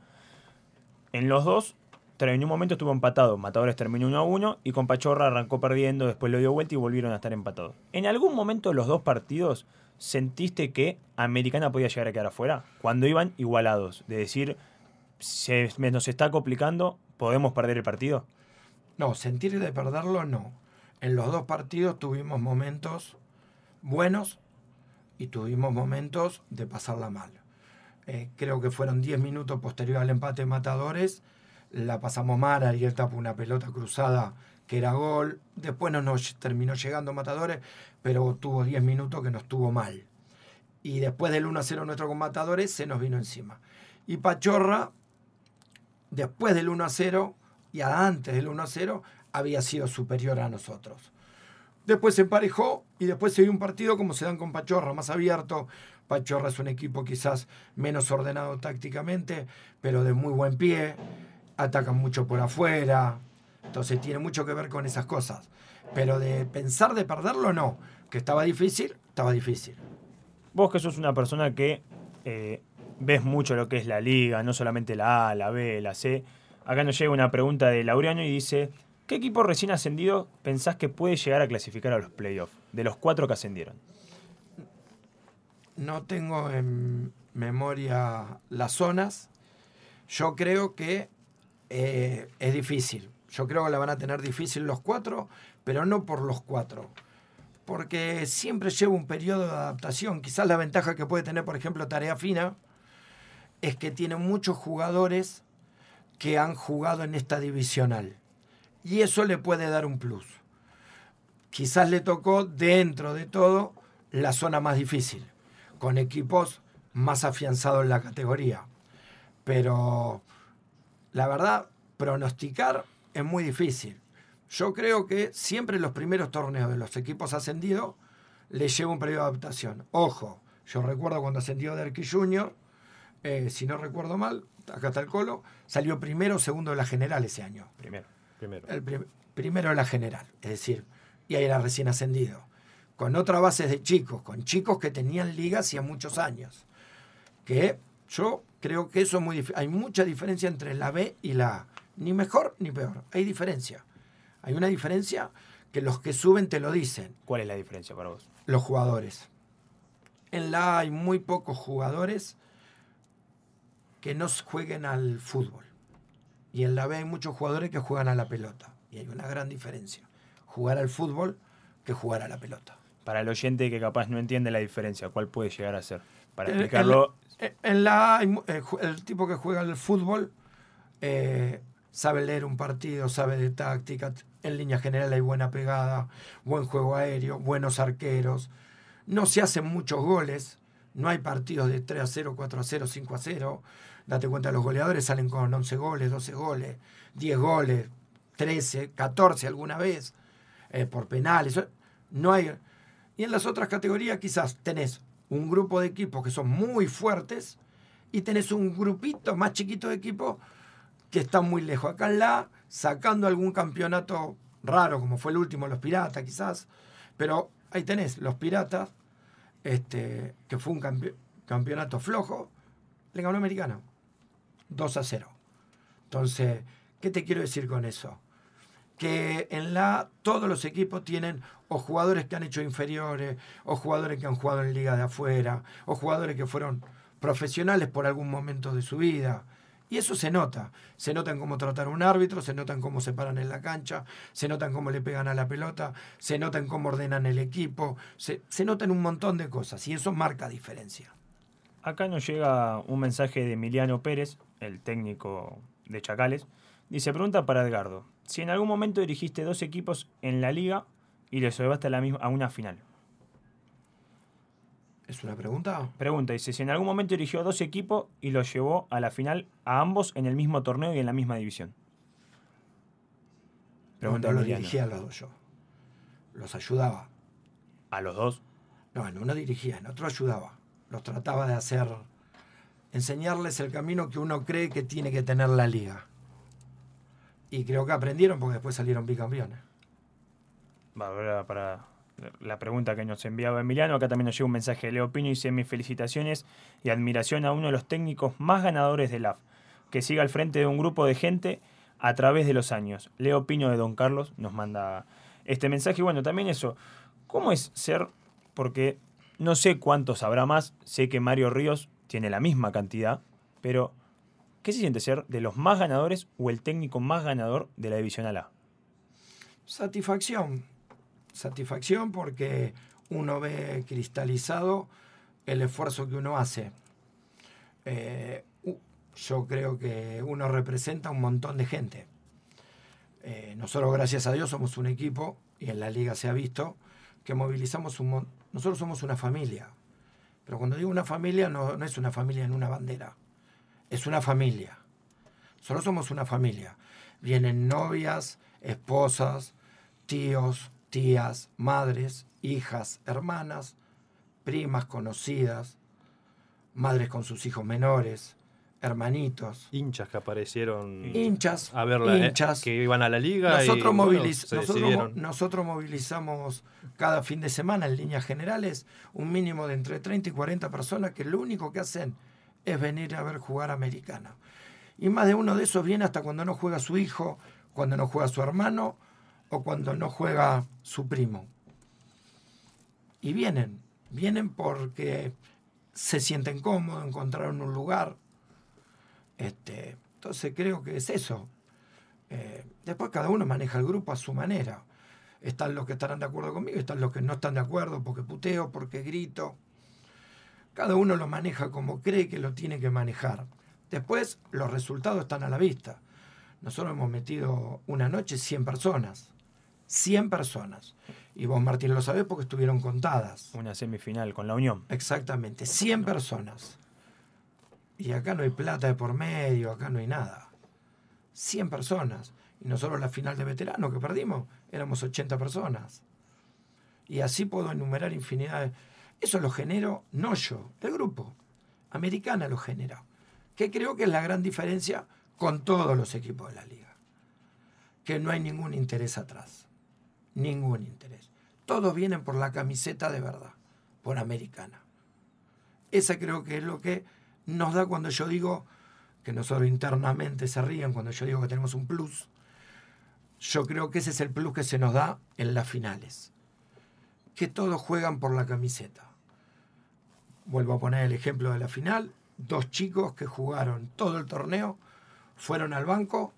En los dos en un momento estuvo empatado. Matadores terminó 1 a 1 y con Pachorra arrancó perdiendo, después lo dio vuelta y volvieron a estar empatados. ¿En algún momento de los dos partidos sentiste que Americana podía llegar a quedar afuera? Cuando iban igualados, de decir, se, nos está complicando, ¿podemos perder el partido? No, sentir de perderlo no. En los dos partidos tuvimos momentos buenos y tuvimos momentos de pasarla mal. eh, creo que fueron 10 minutos posterior al empate de Matadores, la pasamos mal, él tapó una pelota cruzada que era gol, después no nos terminó llegando Matadores, pero tuvo 10 minutos que nos tuvo mal. Y después del 1 a 0 nuestro con Matadores se nos vino encima. Y Pachorra, después del 1 a 0 y antes del 1 a 0, había sido superior a nosotros. Después se emparejó y después se dio un partido como se dan con Pachorra, más abierto. Pachorra es un equipo quizás menos ordenado tácticamente, pero de muy buen pie. Atacan mucho por afuera. Entonces tiene mucho que ver con esas cosas. Pero de pensar de perderlo, no. Que estaba difícil, estaba difícil. Vos que sos una persona que eh, ves mucho lo que es la liga, no solamente la A, la B, la C. Acá nos llega una pregunta de Laureano y dice, ¿qué equipo recién ascendido pensás que puede llegar a clasificar a los playoffs? De los cuatro que ascendieron. No tengo en memoria las zonas. Yo creo que eh, es difícil. Yo creo que la van a tener difícil los cuatro, pero no por los cuatro. Porque siempre lleva un periodo de adaptación. Quizás la ventaja que puede tener, por ejemplo, Tarea Fina, es que tiene muchos jugadores que han jugado en esta divisional. Y eso le puede dar un plus. Quizás le tocó dentro de todo la zona más difícil, con equipos más afianzados en la categoría. Pero la verdad, pronosticar es muy difícil. Yo creo que siempre los primeros torneos de los equipos ascendidos les lleva un periodo de adaptación. Ojo, yo recuerdo cuando ascendió Derky Junior, eh, si no recuerdo mal, acá está el colo, salió primero o segundo de la general ese año. Primero. Primero. El primero la general, es decir, y ahí era recién ascendido. Con otra base de chicos, con chicos que tenían liga hacía muchos años. Que yo creo que eso es muy Hay mucha diferencia entre la B y la A. Ni mejor ni peor. Hay diferencia. Hay una diferencia que los que suben te lo dicen. ¿Cuál es la diferencia para vos? Los jugadores. En la A hay muy pocos jugadores que no jueguen al fútbol. Y en la B hay muchos jugadores que juegan a la pelota. Y hay una gran diferencia. Jugar al fútbol que jugar a la pelota. Para el oyente que capaz no entiende la diferencia, ¿cuál puede llegar a ser? Para explicarlo. En, la A, eh, el tipo que juega al fútbol eh, sabe leer un partido, sabe de táctica. En línea general hay buena pegada, buen juego aéreo, buenos arqueros. No se hacen muchos goles. No hay partidos de 3 a 0, 4 a 0, 5 a 0 date cuenta, los goleadores salen con 11 goles, 12 goles, 10 goles, 13, 14 alguna vez, eh, por penales. No hay. Y en las otras categorías quizás tenés un grupo de equipos que son muy fuertes y tenés un grupito más chiquito de equipos que están muy lejos. Acá en la, sacando algún campeonato raro, como fue el último, los Piratas quizás, pero ahí tenés los Piratas, este, que fue un campeonato flojo, le ganó americano. 2 a 0. Entonces, ¿qué te quiero decir con eso? Que en la todos los equipos tienen o jugadores que han hecho inferiores, o jugadores que han jugado en liga de afuera, o jugadores que fueron profesionales por algún momento de su vida. Y eso se nota. Se nota en cómo tratar a un árbitro, se nota en cómo se paran en la cancha, se nota en cómo le pegan a la pelota, se nota en cómo ordenan el equipo, se, se nota en un montón de cosas y eso marca diferencia. Acá nos llega un mensaje de Emiliano Pérez, el técnico de Chacales. Dice, pregunta para Edgardo, si en algún momento dirigiste dos equipos en la liga y les llevaste a, la misma, a una final. ¿Es una pregunta? Pregunta, dice, si en algún momento dirigió dos equipos y los llevó a la final a ambos en el mismo torneo y en la misma división. Pregunta no, no los dirigía a los dos yo. Los ayudaba. ¿A los dos? No, en uno dirigía, en otro ayudaba. Los trataba de hacer enseñarles el camino que uno cree que tiene que tener la liga. Y creo que aprendieron porque después salieron bicampeones. Va, para la pregunta que nos enviaba Emiliano, acá también nos llega un mensaje de Leo Pino y dice mis felicitaciones y admiración a uno de los técnicos más ganadores del AF, que siga al frente de un grupo de gente a través de los años. Leo Pino de Don Carlos nos manda este mensaje. Y bueno, también eso, ¿cómo es ser? Porque no sé cuántos habrá más, sé que Mario Ríos tiene la misma cantidad, pero ¿qué se siente ser de los más ganadores o el técnico más ganador de la División A? Satisfacción. Satisfacción porque uno ve cristalizado el esfuerzo que uno hace. eh, yo creo que uno representa un montón de gente. Eh, nosotros, gracias a Dios, somos un equipo, y en la liga se ha visto, que movilizamos un Nosotros somos una familia. Pero cuando digo una familia, no, no es una familia en una bandera. Es una familia. Solo somos una familia. Vienen novias, esposas, tíos, tías, madres, hijas, hermanas, primas conocidas, madres con sus hijos menores, hermanitos. Hinchas que aparecieron. Hinchas. A ver, eh, hinchas. que iban a la liga. Nosotros, nosotros, movilizamos cada fin de semana en líneas generales un mínimo de entre 30 y 40 personas que lo único que hacen es venir a ver jugar americana. Y más de uno de esos viene hasta cuando no juega su hijo, cuando no juega su hermano o cuando no juega su primo. Y vienen, vienen porque se sienten cómodos, encontraron un lugar. Este, entonces creo que es eso. Eh, después cada uno maneja el grupo a su manera. Están los que estarán de acuerdo conmigo, están los que no están de acuerdo porque puteo, porque grito. Cada uno lo maneja como cree que lo tiene que manejar. Después los resultados están a la vista. Nosotros hemos metido una noche 100 personas. 100 personas. Y vos, Martín, lo sabés porque estuvieron contadas. Una semifinal con la Unión. Exactamente, 100 personas. Y acá no hay plata de por medio, acá no hay nada. 100 personas. Y nosotros la final de veterano que perdimos éramos 80 personas. Y así puedo enumerar infinidad de... Eso lo genero no yo, el grupo. Americana lo genera. Que creo que es la gran diferencia con todos los equipos de la liga. Que no hay ningún interés atrás. Ningún interés. Todos vienen por la camiseta de verdad, por americana. Esa creo que es lo que nos da cuando yo digo que nosotros internamente se ríen cuando yo digo que tenemos un plus. Yo creo que ese es el plus que se nos da en las finales. Que todos juegan por la camiseta. Vuelvo a poner el ejemplo de la final. Dos chicos que jugaron todo el torneo fueron al banco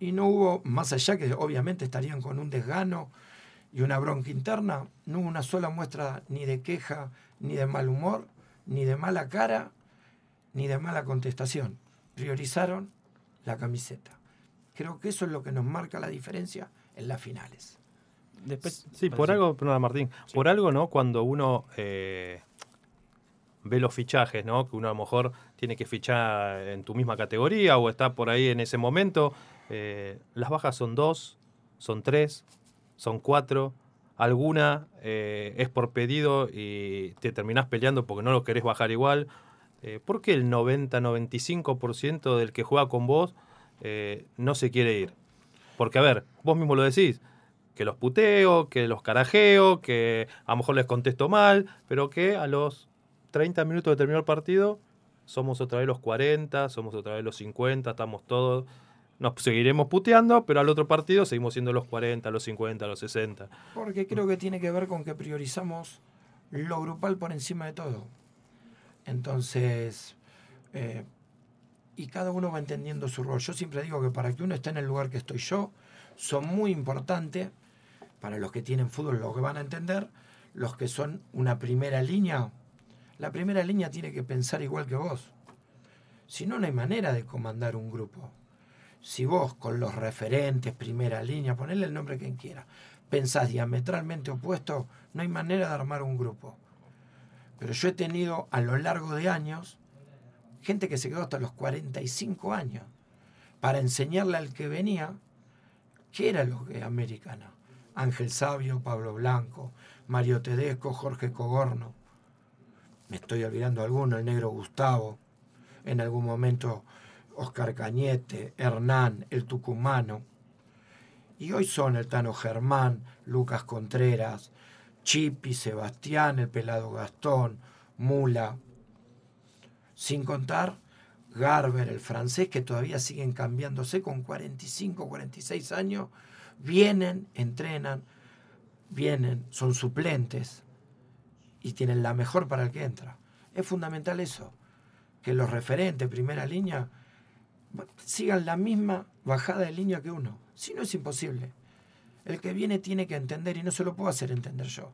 y no hubo, más allá que obviamente estarían con un desgano y una bronca interna, no hubo una sola muestra ni de queja, ni de mal humor, ni de mala cara, ni de mala contestación. Priorizaron la camiseta. Creo que eso es lo que nos marca la diferencia en las finales. Después, sí, por algo, perdón, Martín, por algo, ¿no? Cuando uno eh, ve los fichajes, ¿no? Que uno a lo mejor tiene que fichar en tu misma categoría o está por ahí en ese momento. Eh, las bajas son dos, son tres, son cuatro. Alguna eh, es por pedido y te terminás peleando porque no lo querés bajar igual. Eh, ¿Por qué el 90-95% del que juega con vos no se quiere ir? Porque, a ver, vos mismo lo decís, que los puteo, que los carajeo, que a lo mejor les contesto mal, pero que a los 30 minutos de terminar el partido, somos otra vez los 40, somos otra vez los 50, estamos todos. Nos seguiremos puteando, pero al otro partido seguimos siendo los 40, los 50, los 60. Porque creo que tiene que ver con que priorizamos lo grupal por encima de todo. Entonces, eh, y cada uno va entendiendo su rol. Yo siempre digo que para que uno esté en el lugar que estoy yo, son muy importantes, para los que tienen fútbol lo que van a entender, los que son una primera línea la primera línea tiene que pensar igual que vos. Si no, no hay manera de comandar un grupo. Si vos con los referentes, primera línea, ponele el nombre que quiera, pensás diametralmente opuesto, no hay manera de armar un grupo. Pero yo he tenido a lo largo de años gente que se quedó hasta los 45 años para enseñarle al que venía qué era lo que es americana. Ángel Sabio, Pablo Blanco, Mario Tedesco, Jorge Cogorno me estoy olvidando alguno, el negro Gustavo, en algún momento Oscar Cañete, Hernán, el tucumano. Y hoy son el Tano Germán, Lucas Contreras, Chipi, Sebastián, el pelado Gastón, Mula. Sin contar Garber, el francés, que todavía siguen cambiándose con 45, 46 años. Vienen, entrenan, vienen, son suplentes y tienen la mejor para el que entra. Es fundamental eso, que los referentes, primera línea, sigan la misma bajada de línea que uno. Si no es imposible. El que viene tiene que entender y no se lo puedo hacer entender yo.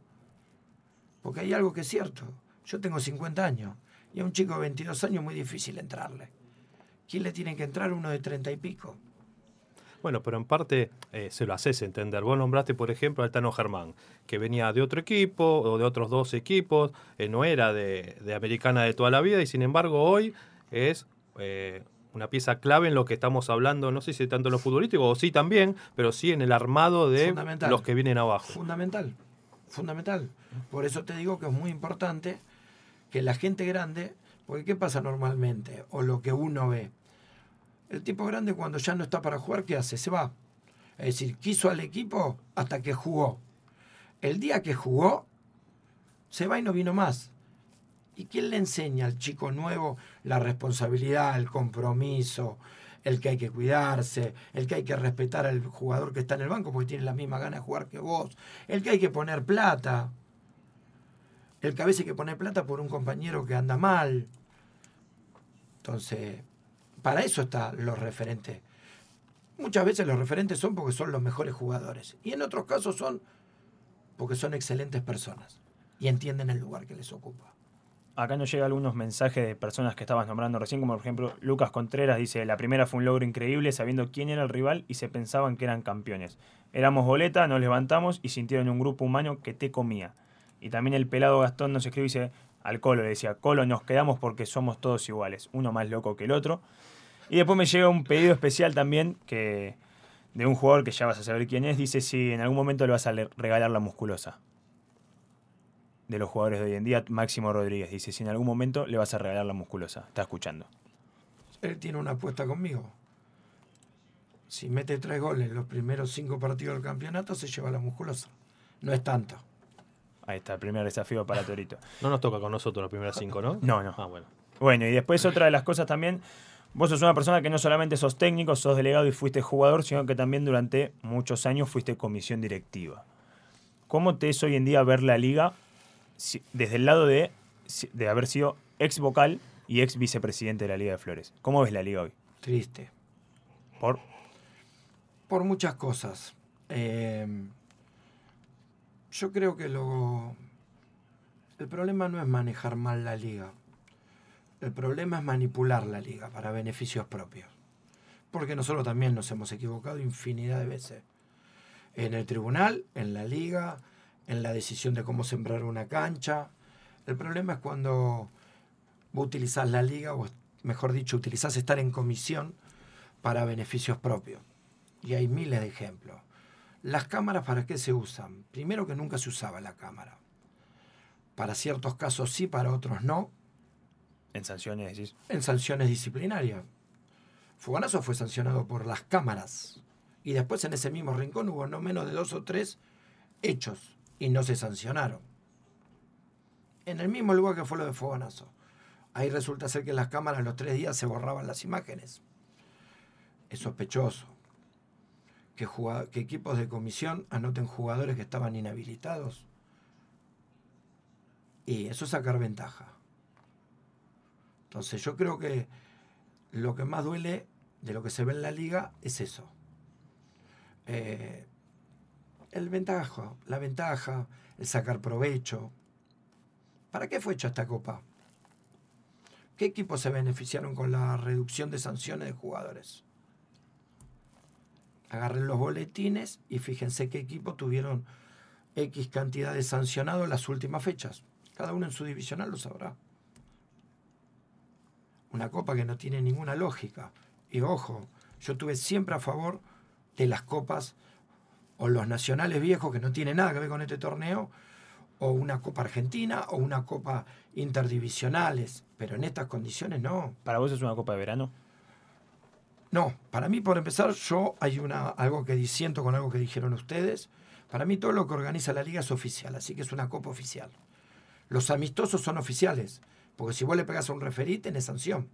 Porque hay algo que es cierto. Yo tengo 50 años Y a un chico de 22 años es muy difícil entrarle. ¿Quién le tiene que entrar? Uno de 30 y pico. Bueno, pero en parte eh, se lo haces entender. Vos nombraste, por ejemplo, al Tano Germán, que venía de otro equipo o de otros dos equipos, eh, no era de, Americana de toda la vida y sin embargo hoy es eh, una pieza clave en lo que estamos hablando, no sé si tanto en lo futbolístico o sí también, pero sí en el armado de los que vienen abajo. Fundamental, fundamental. Por eso te digo que es muy importante que la gente grande, porque ¿qué pasa normalmente? O lo que uno ve. El tipo grande cuando ya no está para jugar, ¿qué hace? Se va. Es decir, quiso al equipo hasta que jugó. El día que jugó, se va y no vino más. ¿Y quién le enseña al chico nuevo la responsabilidad, el compromiso, el que hay que cuidarse, el que hay que respetar al jugador que está en el banco porque tiene la misma gana de jugar que vos, el que hay que poner plata, el que a veces hay que poner plata por un compañero que anda mal? Entonces, para eso están los referentes. Muchas veces los referentes son porque son los mejores jugadores y en otros casos son porque son excelentes personas y entienden el lugar que les ocupa. Acá nos llega algunos mensajes de personas que estabas nombrando recién, como por ejemplo Lucas Contreras dice, la primera fue un logro increíble sabiendo quién era el rival y se pensaban que eran campeones. Éramos boleta, nos levantamos y sintieron un grupo humano que te comía. Y también el pelado Gastón nos escribe y dice, al Colo le decía, Colo, nos quedamos porque somos todos iguales, uno más loco que el otro. Y después me llega un pedido especial también que de un jugador que ya vas a saber quién es, dice si en algún momento le vas a regalar la musculosa. De los jugadores de hoy en día, Máximo Rodríguez dice si en algún momento le vas a regalar la musculosa. Está escuchando. Él tiene una apuesta conmigo. Si mete tres goles en los primeros cinco partidos del campeonato, se lleva la musculosa. No es tanto. Ahí está, el primer desafío para Torito. No nos toca con nosotros los primeros cinco, ¿no? No, no. Ah, bueno. Bueno, y después otra de las cosas también, Vos sos una persona que no solamente sos técnico, sos delegado y fuiste jugador, sino que también durante muchos años fuiste comisión directiva. ¿Cómo te es hoy en día ver la liga desde el lado de, de haber sido ex vocal y ex vicepresidente de la Liga de Flores? ¿Cómo ves la liga hoy? Triste. ¿Por? Por muchas cosas. Eh, yo creo que lo, el problema no es manejar mal la liga. El problema es manipular la liga para beneficios propios. Porque nosotros también nos hemos equivocado infinidad de veces. En el tribunal, en la liga, en la decisión de cómo sembrar una cancha. El problema es cuando vos utilizás la liga, o mejor dicho, utilizás estar en comisión para beneficios propios. Y hay miles de ejemplos. Las cámaras, ¿para qué se usan? Primero que nunca se usaba la cámara. Para ciertos casos sí, para otros no en sanciones, decís. En sanciones disciplinarias. Foganazo fue sancionado por las cámaras. Y después en ese mismo rincón hubo no menos de dos o tres hechos y no se sancionaron. En el mismo lugar que fue lo de Foganazo. Ahí resulta ser que en las cámaras los tres días se borraban las imágenes. Es sospechoso. Que, que equipos de comisión anoten jugadores que estaban inhabilitados. Y eso es sacar ventaja. Entonces yo creo que lo que más duele de lo que se ve en la liga es eso. Eh, el ventaja, la ventaja, el sacar provecho. ¿Para qué fue hecha esta copa? ¿Qué equipos se beneficiaron con la reducción de sanciones de jugadores? Agarren los boletines y fíjense qué equipos tuvieron X cantidad de sancionados las últimas fechas. Cada uno en su divisional lo sabrá una copa que no tiene ninguna lógica. Y ojo, yo estuve siempre a favor de las copas o los nacionales viejos que no tienen nada que ver con este torneo, o una copa argentina o una copa interdivisionales, pero en estas condiciones no. ¿Para vos es una copa de verano? No, para mí por empezar yo hay una algo que disiento con algo que dijeron ustedes. Para mí todo lo que organiza la liga es oficial, así que es una copa oficial. Los amistosos son oficiales. Porque si vos le pegas a un referí, tenés sanción.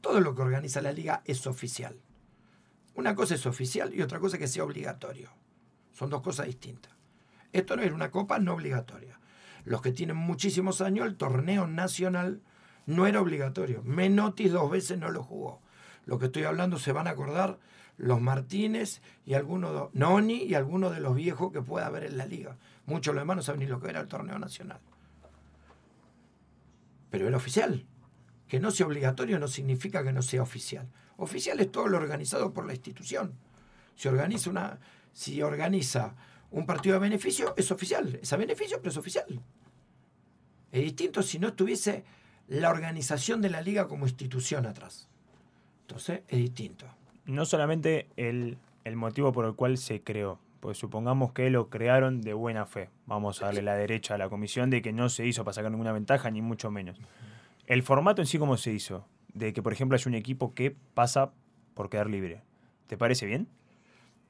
Todo lo que organiza la liga es oficial. Una cosa es oficial y otra cosa es que sea obligatorio. Son dos cosas distintas. Esto no es una copa no obligatoria. Los que tienen muchísimos años, el torneo nacional no era obligatorio. Menotti dos veces no lo jugó. Lo que estoy hablando se van a acordar los Martínez y algunos, Noni y algunos de los viejos que pueda haber en la liga. Muchos de los demás no saben ni lo que era el torneo nacional pero era oficial. Que no sea obligatorio no significa que no sea oficial. Oficial es todo lo organizado por la institución. Si organiza, una, si organiza un partido de beneficio, es oficial. Es a beneficio, pero es oficial. Es distinto si no estuviese la organización de la liga como institución atrás. Entonces, es distinto. No solamente el, el motivo por el cual se creó, pues supongamos que lo crearon de buena fe. Vamos a darle la derecha a la comisión de que no se hizo para sacar ninguna ventaja, ni mucho menos. El formato en sí, ¿cómo se hizo? De que, por ejemplo, hay un equipo que pasa por quedar libre. ¿Te parece bien?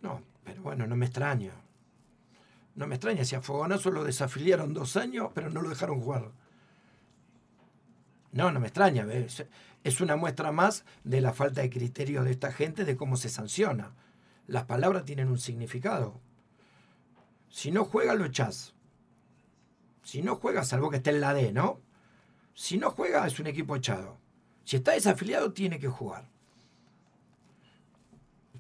No, pero bueno, no me extraña. No me extraña, si a Fogonazo lo desafiliaron dos años, pero no lo dejaron jugar. No, no me extraña. Es una muestra más de la falta de criterio de esta gente de cómo se sanciona. Las palabras tienen un significado. Si no juega, lo echás. Si no juega, salvo que esté en la D, ¿no? Si no juega, es un equipo echado. Si está desafiliado, tiene que jugar.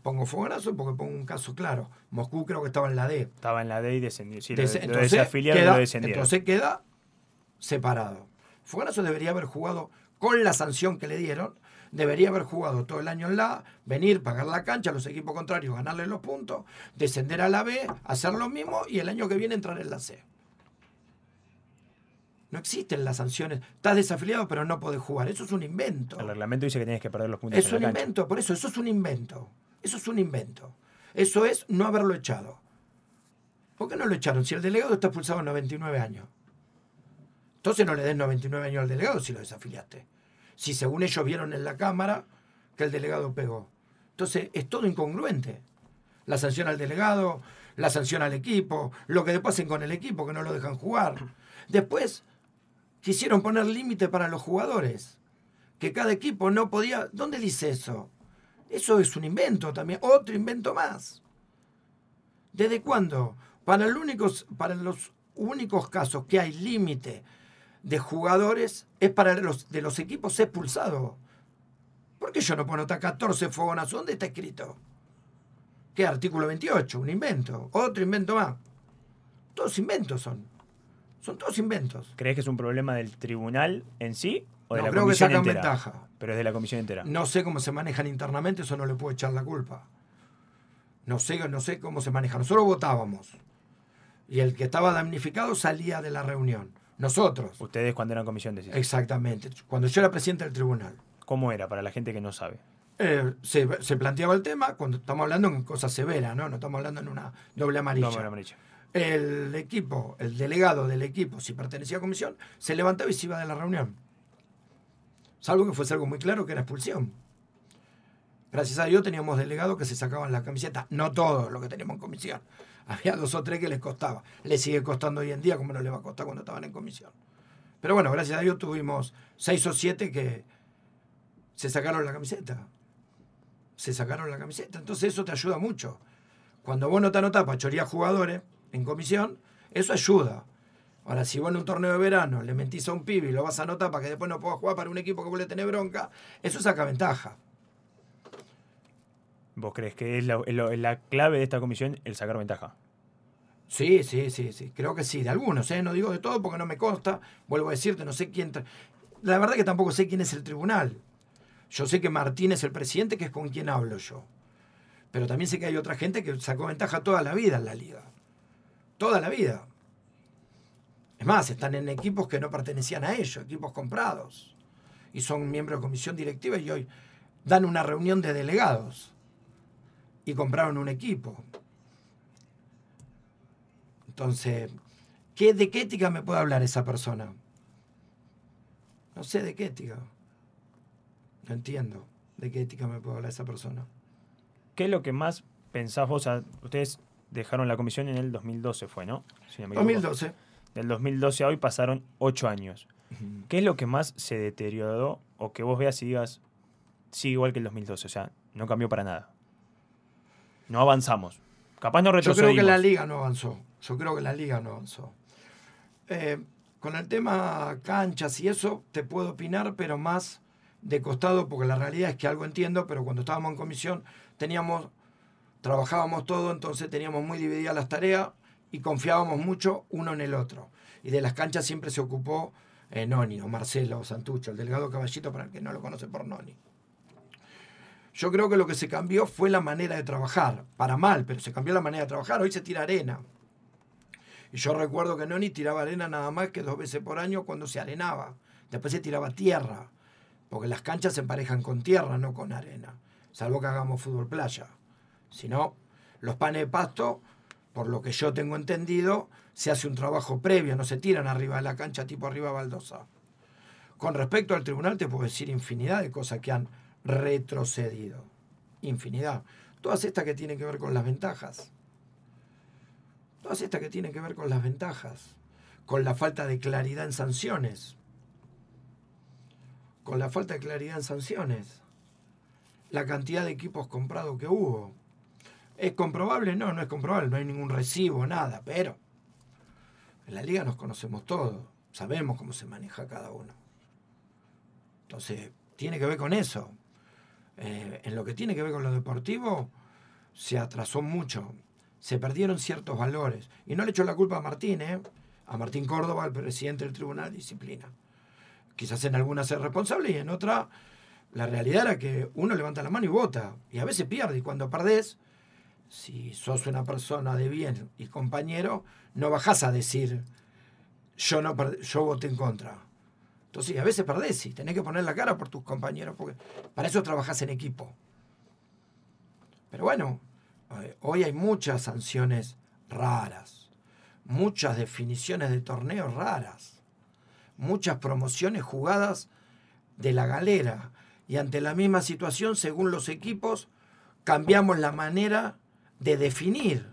Pongo fogonazo porque pongo un caso claro. Moscú creo que estaba en la D. Estaba en la D y descendió. Sí, lo, entonces, lo descendieron. Entonces queda separado. Fogonazo debería haber jugado con la sanción que le dieron. Debería haber jugado todo el año en la A, venir, pagar la cancha a los equipos contrarios, ganarle los puntos, descender a la B, hacer lo mismo y el año que viene entrar en la C. No existen las sanciones. Estás desafiliado, pero no podés jugar. Eso es un invento. El reglamento dice que tienes que perder los puntos. Es un invento, por eso, eso es un invento. Eso es un invento. Eso es no haberlo echado. ¿Por qué no lo echaron? Si el delegado está expulsado en 99 años. Entonces no le des 99 años al delegado si lo desafiliaste. Si según ellos vieron en la Cámara que el delegado pegó. Entonces es todo incongruente. La sanción al delegado, la sanción al equipo, lo que después hacen con el equipo, que no lo dejan jugar. Después quisieron poner límite para los jugadores. Que cada equipo no podía... ¿Dónde dice eso? Eso es un invento también, otro invento más. ¿Desde cuándo? Para, para los únicos casos que hay límite de jugadores es para los de los equipos expulsados. ¿Por qué yo no puedo notar 14 fogonazos? ¿Dónde está escrito? ¿Qué artículo 28? Un invento. Otro invento más. Todos inventos son. Son todos inventos. ¿Crees que es un problema del tribunal en sí o de no, la creo que sacan entera? ventaja. Pero es de la comisión entera. No sé cómo se manejan internamente, eso no le puedo echar la culpa. No sé, no sé cómo se maneja. Nosotros votábamos. Y el que estaba damnificado salía de la reunión. Nosotros. Ustedes cuando eran comisión decían. Exactamente. Cuando yo era presidente del tribunal. ¿Cómo era para la gente que no sabe? Eh, se, se planteaba el tema cuando estamos hablando en cosas severas, ¿no? No estamos hablando en una doble amarilla. No, amarilla. El equipo, el delegado del equipo, si pertenecía a comisión, se levantaba y se iba de la reunión. Salvo que fuese algo muy claro que era expulsión. Gracias a Dios teníamos delegados que se sacaban la camiseta. No todos los que teníamos en comisión. <laughs> Había dos o tres que les costaba. Les sigue costando hoy en día como no les va a costar cuando estaban en comisión. Pero bueno, gracias a Dios tuvimos seis o siete que se sacaron la camiseta. Se sacaron la camiseta. Entonces eso te ayuda mucho. Cuando vos no te anotás para chorear jugadores en comisión, eso ayuda. Ahora, si vos en un torneo de verano le mentís a un pibe y lo vas a anotar para que después no pueda jugar para un equipo que vos le tenés bronca, eso saca ventaja. ¿Vos crees que es la, clave de esta comisión el sacar ventaja? Sí, sí, sí, sí. Creo que sí, de algunos, ¿eh? No digo de todo porque no me consta. Vuelvo a decirte, no sé quién. La verdad que tampoco sé quién es el tribunal. Yo sé que Martín es el presidente, que es con quien hablo yo. Pero también sé que hay otra gente que sacó ventaja toda la vida en la liga. Toda la vida. Es más, están en equipos que no pertenecían a ellos, equipos comprados. Y son miembros de comisión directiva y hoy dan una reunión de delegados. Y compraron un equipo. Entonces, ¿qué, ¿de qué ética me puede hablar esa persona? No sé de qué ética. No entiendo de qué ética me puede hablar esa persona. ¿Qué es lo que más pensás vos? Ustedes dejaron la comisión en el 2012, fue, ¿no? Si no 2012. Del 2012 a hoy pasaron ocho años. ¿Qué es lo que más se deterioró o que vos veas y digas, sigue igual que el 2012? O sea, no cambió para nada. No avanzamos. Capaz no retrocedimos. Yo creo que la liga no avanzó. Yo creo que la liga no avanzó. Eh, con el tema canchas y eso te puedo opinar, pero más de costado, porque la realidad es que algo entiendo, pero cuando estábamos en comisión teníamos, trabajábamos todo, entonces teníamos muy divididas las tareas y confiábamos mucho uno en el otro. Y de las canchas siempre se ocupó eh, Noni, o Marcelo Santucho, el delgado caballito para el que no lo conoce por Noni. Yo creo que lo que se cambió fue la manera de trabajar, para mal, pero se cambió la manera de trabajar. Hoy se tira arena. Y yo recuerdo que Noni tiraba arena nada más que dos veces por año cuando se arenaba. Después se tiraba tierra, porque las canchas se emparejan con tierra, no con arena, salvo que hagamos fútbol playa. Si no, los panes de pasto, por lo que yo tengo entendido, se hace un trabajo previo, no se tiran arriba de la cancha tipo arriba baldosa. Con respecto al tribunal te puedo decir infinidad de cosas que han retrocedido. Infinidad. Todas estas que tienen que ver con las ventajas. Todas estas que tienen que ver con las ventajas. Con la falta de claridad en sanciones. Con la falta de claridad en sanciones. La cantidad de equipos comprados que hubo. ¿Es comprobable? No, no es comprobable. No hay ningún recibo, nada. Pero en la liga nos conocemos todos. Sabemos cómo se maneja cada uno. Entonces, tiene que ver con eso. Eh, en lo que tiene que ver con lo deportivo, se atrasó mucho. Se perdieron ciertos valores. Y no le echo la culpa a Martín, ¿eh? a Martín Córdoba, el presidente del Tribunal de Disciplina. Quizás en algunas es responsable y en otra la realidad era que uno levanta la mano y vota. Y a veces pierde. Y cuando perdés, si sos una persona de bien y compañero, no bajás a decir yo, no yo voté en contra. Entonces, a veces perdés y tenés que poner la cara por tus compañeros, porque para eso trabajás en equipo. Pero bueno, eh, hoy hay muchas sanciones raras, muchas definiciones de torneos raras, muchas promociones jugadas de la galera. Y ante la misma situación, según los equipos, cambiamos la manera de definir.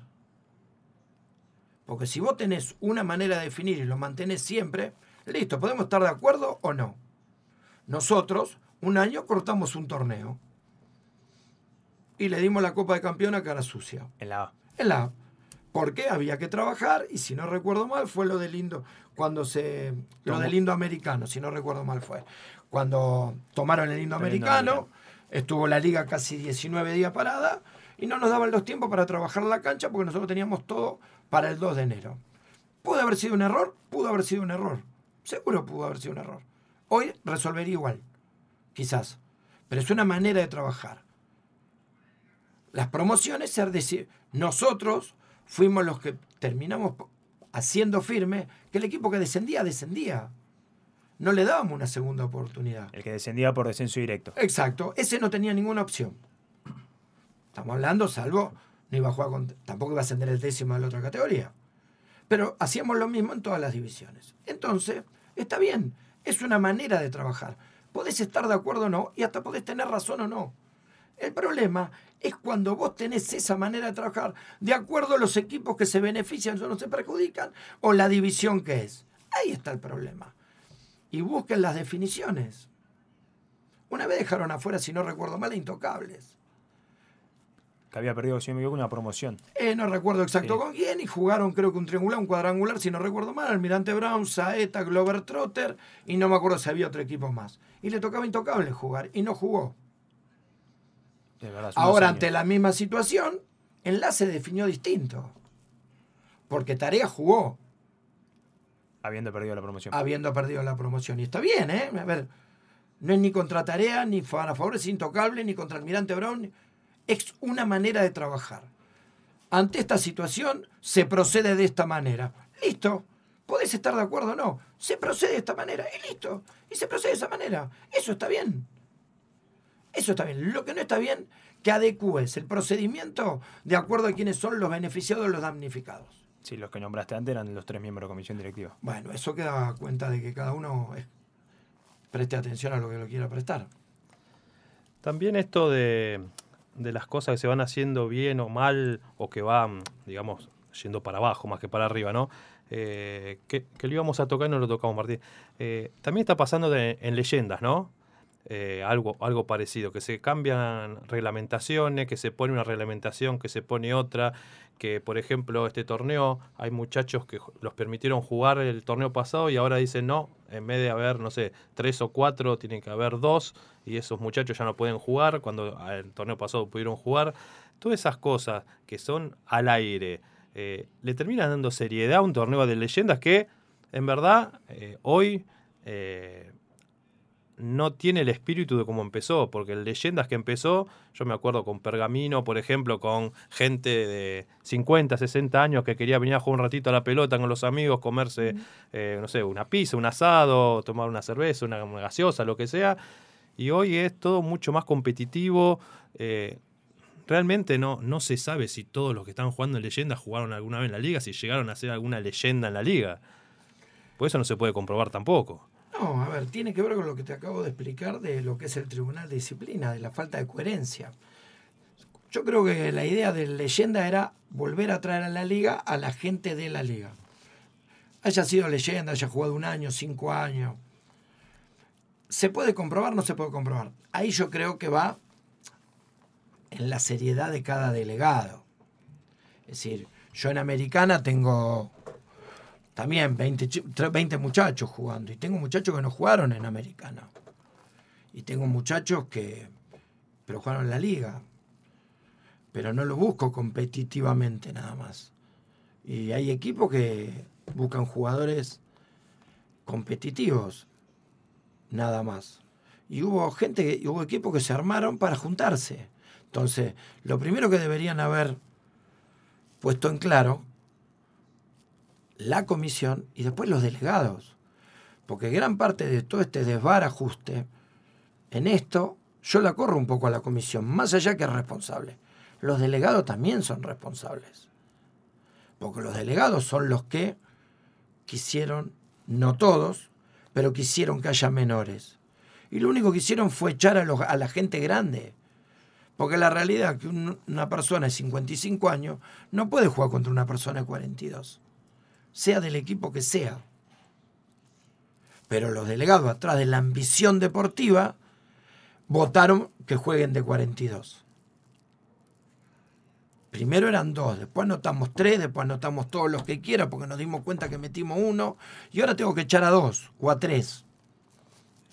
Porque si vos tenés una manera de definir y lo mantenés siempre, Listo, podemos estar de acuerdo o no. Nosotros, un año cortamos un torneo y le dimos la Copa de Campeón a Cara Sucia. En la A. En la A. Porque había que trabajar y si no recuerdo mal fue lo del lindo cuando se lo del lindo americano, si no recuerdo mal fue cuando tomaron el lindo americano, estuvo la liga casi 19 días parada y no nos daban los tiempos para trabajar la cancha porque nosotros teníamos todo para el 2 de enero. ¿Pudo haber sido un error? Pudo haber sido un error. Seguro pudo haber sido un error. Hoy resolvería igual, quizás. Pero es una manera de trabajar. Las promociones, ser decir, nosotros fuimos los que terminamos haciendo firme que el equipo que descendía, descendía. No le dábamos una segunda oportunidad. El que descendía por descenso directo. Exacto. Ese no tenía ninguna opción. Estamos hablando, salvo, no iba a jugar tampoco iba a ascender el décimo de la otra categoría. Pero hacíamos lo mismo en todas las divisiones. Entonces, está bien, es una manera de trabajar. Podés estar de acuerdo o no, y hasta podés tener razón o no. El problema es cuando vos tenés esa manera de trabajar de acuerdo a los equipos que se benefician o no se perjudican, o la división que es. Ahí está el problema. Y busquen las definiciones. Una vez dejaron afuera, si no recuerdo mal, Intocables que había perdido, si me equivoco, una promoción. Eh, no recuerdo exacto con quién, y jugaron creo que un triangular, un cuadrangular, si no recuerdo mal, Almirante Brown, Saeta, Glover Trotter, y no me acuerdo si había otro equipo más. Y le tocaba intocable jugar, y no jugó. Ahora, ante la misma situación, Enlace definió distinto. Porque Tarea jugó. Habiendo perdido la promoción. Habiendo perdido la promoción. Y está bien, ¿eh? A ver, no es ni contra Tarea, ni a favor es intocable, ni contra Almirante Brown es una manera de trabajar. Ante esta situación se procede de esta manera. Listo. Podés estar de acuerdo o no. Se procede de esta manera y listo. Y se procede de esa manera. Eso está bien. Eso está bien. Lo que no está bien, que adecúes el procedimiento de acuerdo a quiénes son los beneficiados o los damnificados. Sí, los que nombraste antes eran los tres miembros de la comisión directiva. Bueno, eso queda cuenta de que cada uno preste atención a lo que lo quiera prestar. También esto de, de las cosas que se van haciendo bien o mal, o que van, digamos, yendo para abajo más que para arriba, ¿no? Eh, que, lo íbamos a tocar y no lo tocamos, Martín. Eh, también está pasando en leyendas, ¿no? Eh, algo, algo parecido, que se cambian reglamentaciones, que se pone una reglamentación, que se pone otra, que por ejemplo este torneo hay muchachos que los permitieron jugar el torneo pasado y ahora dicen no, en vez de haber, no sé, tres o cuatro, tienen que haber dos y esos muchachos ya no pueden jugar cuando el torneo pasado pudieron jugar. Todas esas cosas que son al aire, eh, le terminan dando seriedad a un torneo de leyendas que en verdad eh, hoy eh, no tiene el espíritu de cómo empezó, porque Leyendas que empezó, yo me acuerdo con Pergamino, por ejemplo, con gente de 50, 60 años que quería venir a jugar un ratito a la pelota con los amigos, comerse, eh, no sé, una pizza, un asado, tomar una cerveza, una, gaseosa, lo que sea. Y hoy es todo mucho más competitivo. Eh, realmente no, no se sabe si todos los que están jugando en Leyendas jugaron alguna vez en la liga, si llegaron a ser alguna leyenda en la liga. Por eso no se puede comprobar tampoco. No, a ver, tiene que ver con lo que te acabo de explicar de lo que es el Tribunal de Disciplina, de la falta de coherencia. Yo creo que la idea de leyenda era volver a traer a la liga a la gente de la liga. Haya sido leyenda, haya jugado un año, cinco años. ¿Se puede comprobar? No se puede comprobar. Ahí yo creo que va en la seriedad de cada delegado. Es decir, yo en Americana tengo también 20, 20 muchachos jugando. Y tengo muchachos que no jugaron en Americana. Y tengo muchachos que, pero jugaron en la liga. Pero no lo busco competitivamente nada más. Y hay equipos que buscan jugadores competitivos, nada más. Y hubo gente, hubo equipos que se armaron para juntarse. Entonces, lo primero que deberían haber puesto en claro la comisión y después los delegados. Porque gran parte de todo este desbarajuste, en esto, yo la corro un poco a la comisión, más allá que es responsable. Los delegados también son responsables. Porque los delegados son los que quisieron, no todos, pero quisieron que haya menores. Y lo único que hicieron fue echar a, la gente grande. Porque la realidad es que una persona de 55 años no puede jugar contra una persona de 42 sea del equipo que sea. Pero los delegados, atrás de la ambición deportiva, votaron que jueguen de 42. Primero eran dos, después notamos tres, después notamos todos los que quiera porque nos dimos cuenta que metimos uno y ahora tengo que echar a dos o a tres.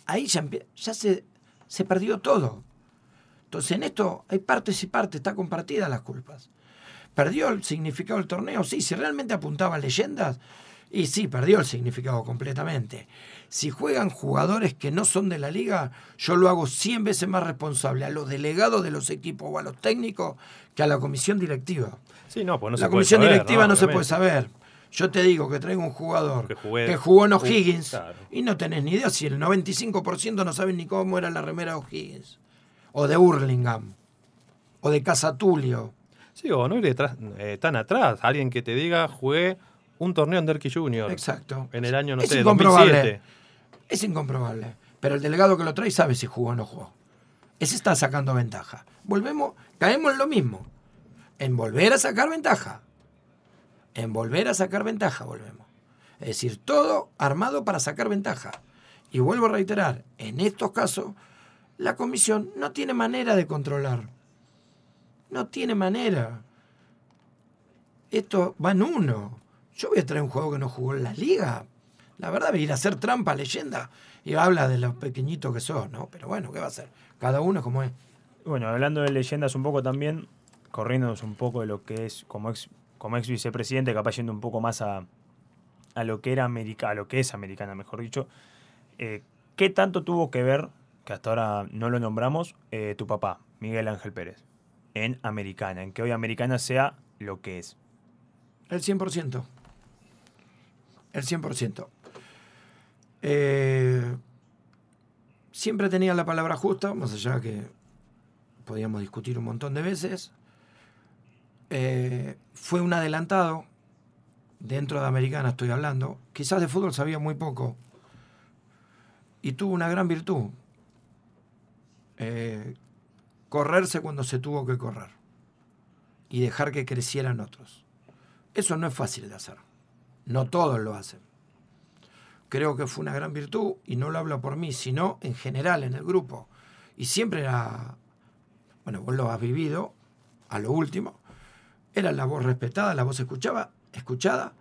Ahí ya, se, perdió todo. Entonces en esto hay partes y partes, está compartida las culpas. ¿Perdió el significado del torneo? Sí, si realmente apuntaba a leyendas, y sí, perdió el significado completamente. Si juegan jugadores que no son de la liga, yo lo hago 100 veces más responsable a los delegados de los equipos o a los técnicos que a la comisión directiva. Sí, no, pues no la comisión directiva no, se puede saber. Yo te digo que traigo un jugador que, jugó en O'Higgins y no tenés ni idea si el 95% no saben ni cómo era la remera de O'Higgins. O de Hurlingham. O de Casatulio. Sí, o no ir detrás, eh, tan atrás. Alguien que te diga, jugué un torneo en Derky Junior. Exacto. En el año, no sé, 2007. Es incomprobable. Pero el delegado que lo trae sabe si jugó o no jugó. Ese está sacando ventaja. Volvemos, caemos en lo mismo. En volver a sacar ventaja. En volver a sacar ventaja, volvemos. Es decir, todo armado para sacar ventaja. Y vuelvo a reiterar, en estos casos, la comisión no tiene manera de controlar no tiene manera. Esto va en uno. Yo voy a traer un juego que no jugó en la liga. La verdad, ir a hacer trampa, leyenda. Y habla de los pequeñitos que sos, ¿no? Pero bueno, ¿qué va a hacer? Cada uno como es. Bueno, hablando de leyendas un poco también, corriéndonos un poco de lo que es como ex, como ex vicepresidente, capaz yendo un poco más a, a lo que era América, a lo que es americana, mejor dicho. Eh, ¿Qué tanto tuvo que ver, que hasta ahora no lo nombramos, eh, tu papá, Miguel Ángel Pérez? En Americana, en que hoy Americana sea lo que es. El 100%. El 100%. Eh, siempre tenía la palabra justa, más allá que podíamos discutir un montón de veces. Eh, fue un adelantado, dentro de Americana estoy hablando, quizás de fútbol sabía muy poco, y tuvo una gran virtud, eh, correrse cuando se tuvo que correr y dejar que crecieran otros. Eso no es fácil de hacer. No todos lo hacen. Creo que fue una gran virtud y no lo hablo por mí, sino en general en el grupo. Y siempre era, bueno, vos lo has vivido a lo último, era la voz respetada, la voz escuchaba, escuchada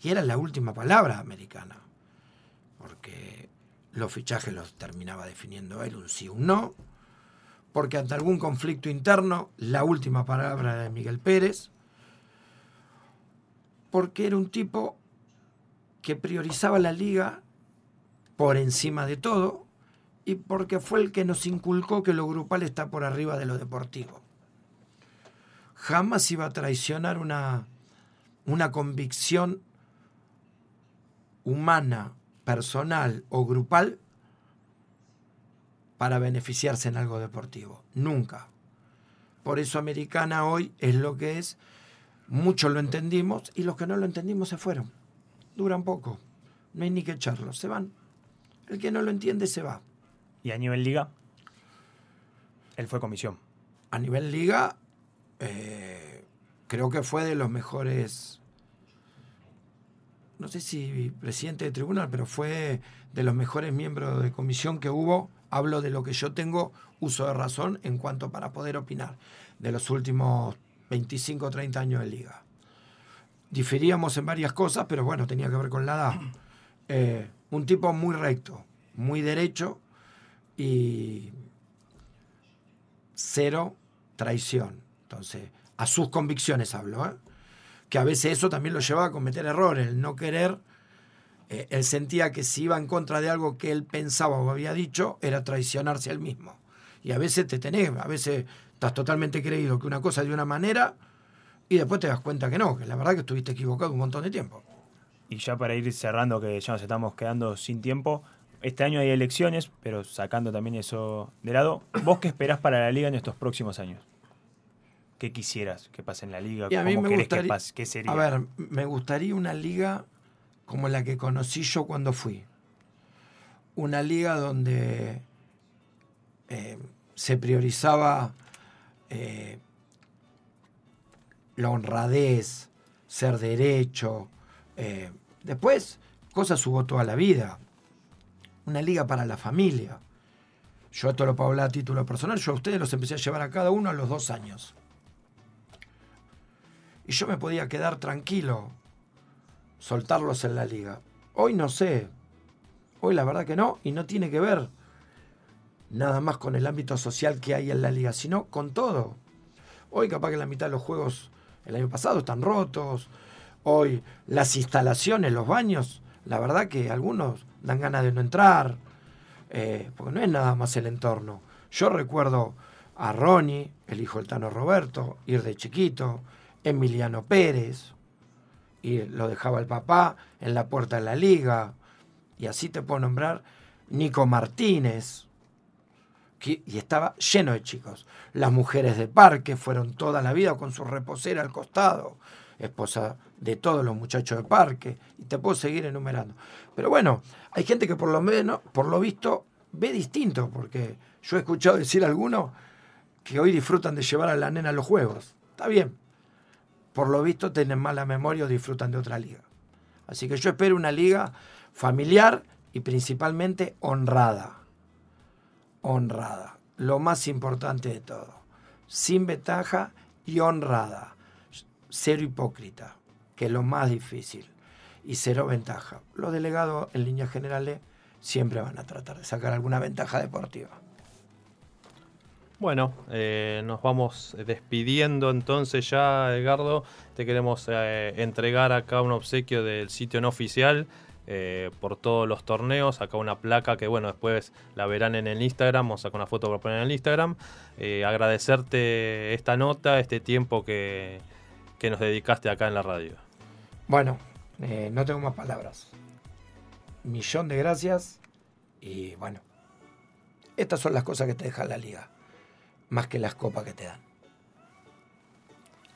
y era la última palabra americana. Porque los fichajes los terminaba definiendo él, un sí, un no porque ante algún conflicto interno, la última palabra de Miguel Pérez, porque era un tipo que priorizaba la liga por encima de todo y porque fue el que nos inculcó que lo grupal está por arriba de lo deportivo. Jamás iba a traicionar una, una convicción humana, personal o grupal para beneficiarse en algo deportivo. Nunca. Por eso Americana hoy es lo que es. Muchos lo entendimos y los que no lo entendimos se fueron. Duran poco. No hay ni que echarlos. Se van. El que no lo entiende se va. ¿Y a nivel liga? Él fue comisión. A nivel liga, eh, creo que fue de los mejores, no sé si presidente de tribunal, pero fue de los mejores miembros de comisión que hubo. Hablo de lo que yo tengo uso de razón en cuanto para poder opinar de los últimos 25 o 30 años de liga. Diferíamos en varias cosas, pero bueno, tenía que ver con la edad. <clears throat> Eh, un tipo muy recto, muy derecho, y cero traición. Entonces, a sus convicciones hablo, ¿eh? que a veces eso también lo llevaba a cometer errores, el no querer, eh, él sentía que si iba en contra de algo que él pensaba o había dicho, era traicionarse él mismo. Y a veces te tenés, a veces estás totalmente creído que una cosa es de una manera y después te das cuenta que no, que la verdad que estuviste equivocado un montón de tiempo. Y ya para ir cerrando, que ya nos estamos quedando sin tiempo, este año hay elecciones, pero sacando también eso de lado, ¿vos qué esperás para la liga en estos próximos años? ¿Qué quisieras que pase en la liga? ¿Cómo me querés que pase? ¿Qué sería? A ver, me gustaría una liga como la que conocí yo cuando fui. Una liga donde eh, se priorizaba eh, la honradez, ser derecho. Eh, después, cosas hubo toda la vida una liga para la familia. Yo esto lo puedo hablar a título personal, yo a ustedes los empecé a llevar a cada uno a los dos años. Y yo me podía quedar tranquilo, soltarlos en la liga. Hoy no sé, hoy la verdad que no, y no tiene que ver nada más con el ámbito social que hay en la liga, sino con todo. Hoy capaz que la mitad de los juegos el año pasado están rotos, hoy las instalaciones, los baños, la verdad que algunos dan ganas de no entrar, eh, porque no es nada más el entorno. Yo recuerdo a Ronnie, el hijo del Tano Roberto, ir de chiquito, Emiliano Pérez, y lo dejaba el papá en la puerta de la liga, y así te puedo nombrar Nico Martínez, y estaba lleno de chicos. Las mujeres de parque fueron toda la vida con su reposera al costado, esposa de todos los muchachos de parque, y te puedo seguir enumerando. Pero bueno, hay gente que por lo menos, por lo visto, ve distinto, porque yo he escuchado decir a algunos que hoy disfrutan de llevar a la nena a los juegos. Está bien. Por lo visto tienen mala memoria o disfrutan de otra liga. Así que yo espero una liga familiar y principalmente honrada. Honrada. Lo más importante de todo. Sin ventaja y honrada. Cero hipócrita que es lo más difícil, y cero ventaja. Los delegados, en líneas generales, siempre van a tratar de sacar alguna ventaja deportiva. Bueno, eh, nos vamos despidiendo entonces ya, Edgardo. Te queremos eh, entregar acá un obsequio del sitio no oficial eh, por todos los torneos. Acá una placa que, bueno, después la verán en el Instagram. Vamos a sacar una foto para poner en el Instagram. agradecerte esta nota, este tiempo que, que nos dedicaste acá en la radio. Bueno, no tengo más palabras. Millón de gracias y bueno, estas son las cosas que te deja la liga, más que las copas que te dan.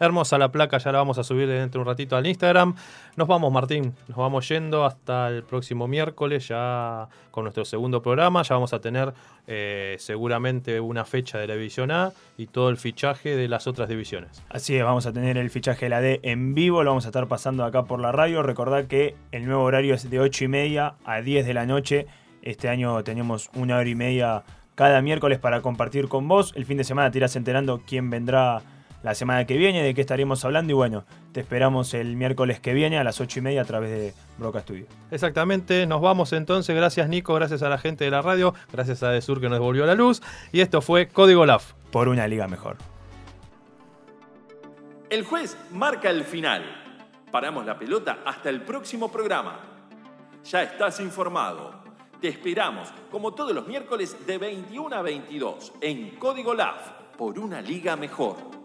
Hermosa la placa, ya la vamos a subir dentro de un ratito al Instagram. Nos vamos, Martín, nos vamos yendo hasta el próximo miércoles, ya con nuestro segundo programa. Ya vamos a tener eh, seguramente una fecha de la División A y todo el fichaje de las otras divisiones. Así es, vamos a tener el fichaje de la D en vivo, lo vamos a estar pasando acá por la radio. Recordad que el nuevo horario es de 8 y media a 10 de la noche. Este año tenemos una hora y media cada miércoles para compartir con vos. El fin de semana te irás enterando quién vendrá la semana que viene, de qué estaremos hablando y bueno, te esperamos el miércoles que viene a las 8 y media a través de Broca Studio. Exactamente, nos vamos entonces, gracias Nico, gracias a la gente de la radio, gracias a Desur que nos devolvió la luz y esto fue Código LAF. Por una liga mejor. El juez marca el final. Paramos la pelota hasta el próximo programa. Ya estás informado. Te esperamos, como todos los miércoles, de 21 a 22, en Código LAF, por una liga mejor.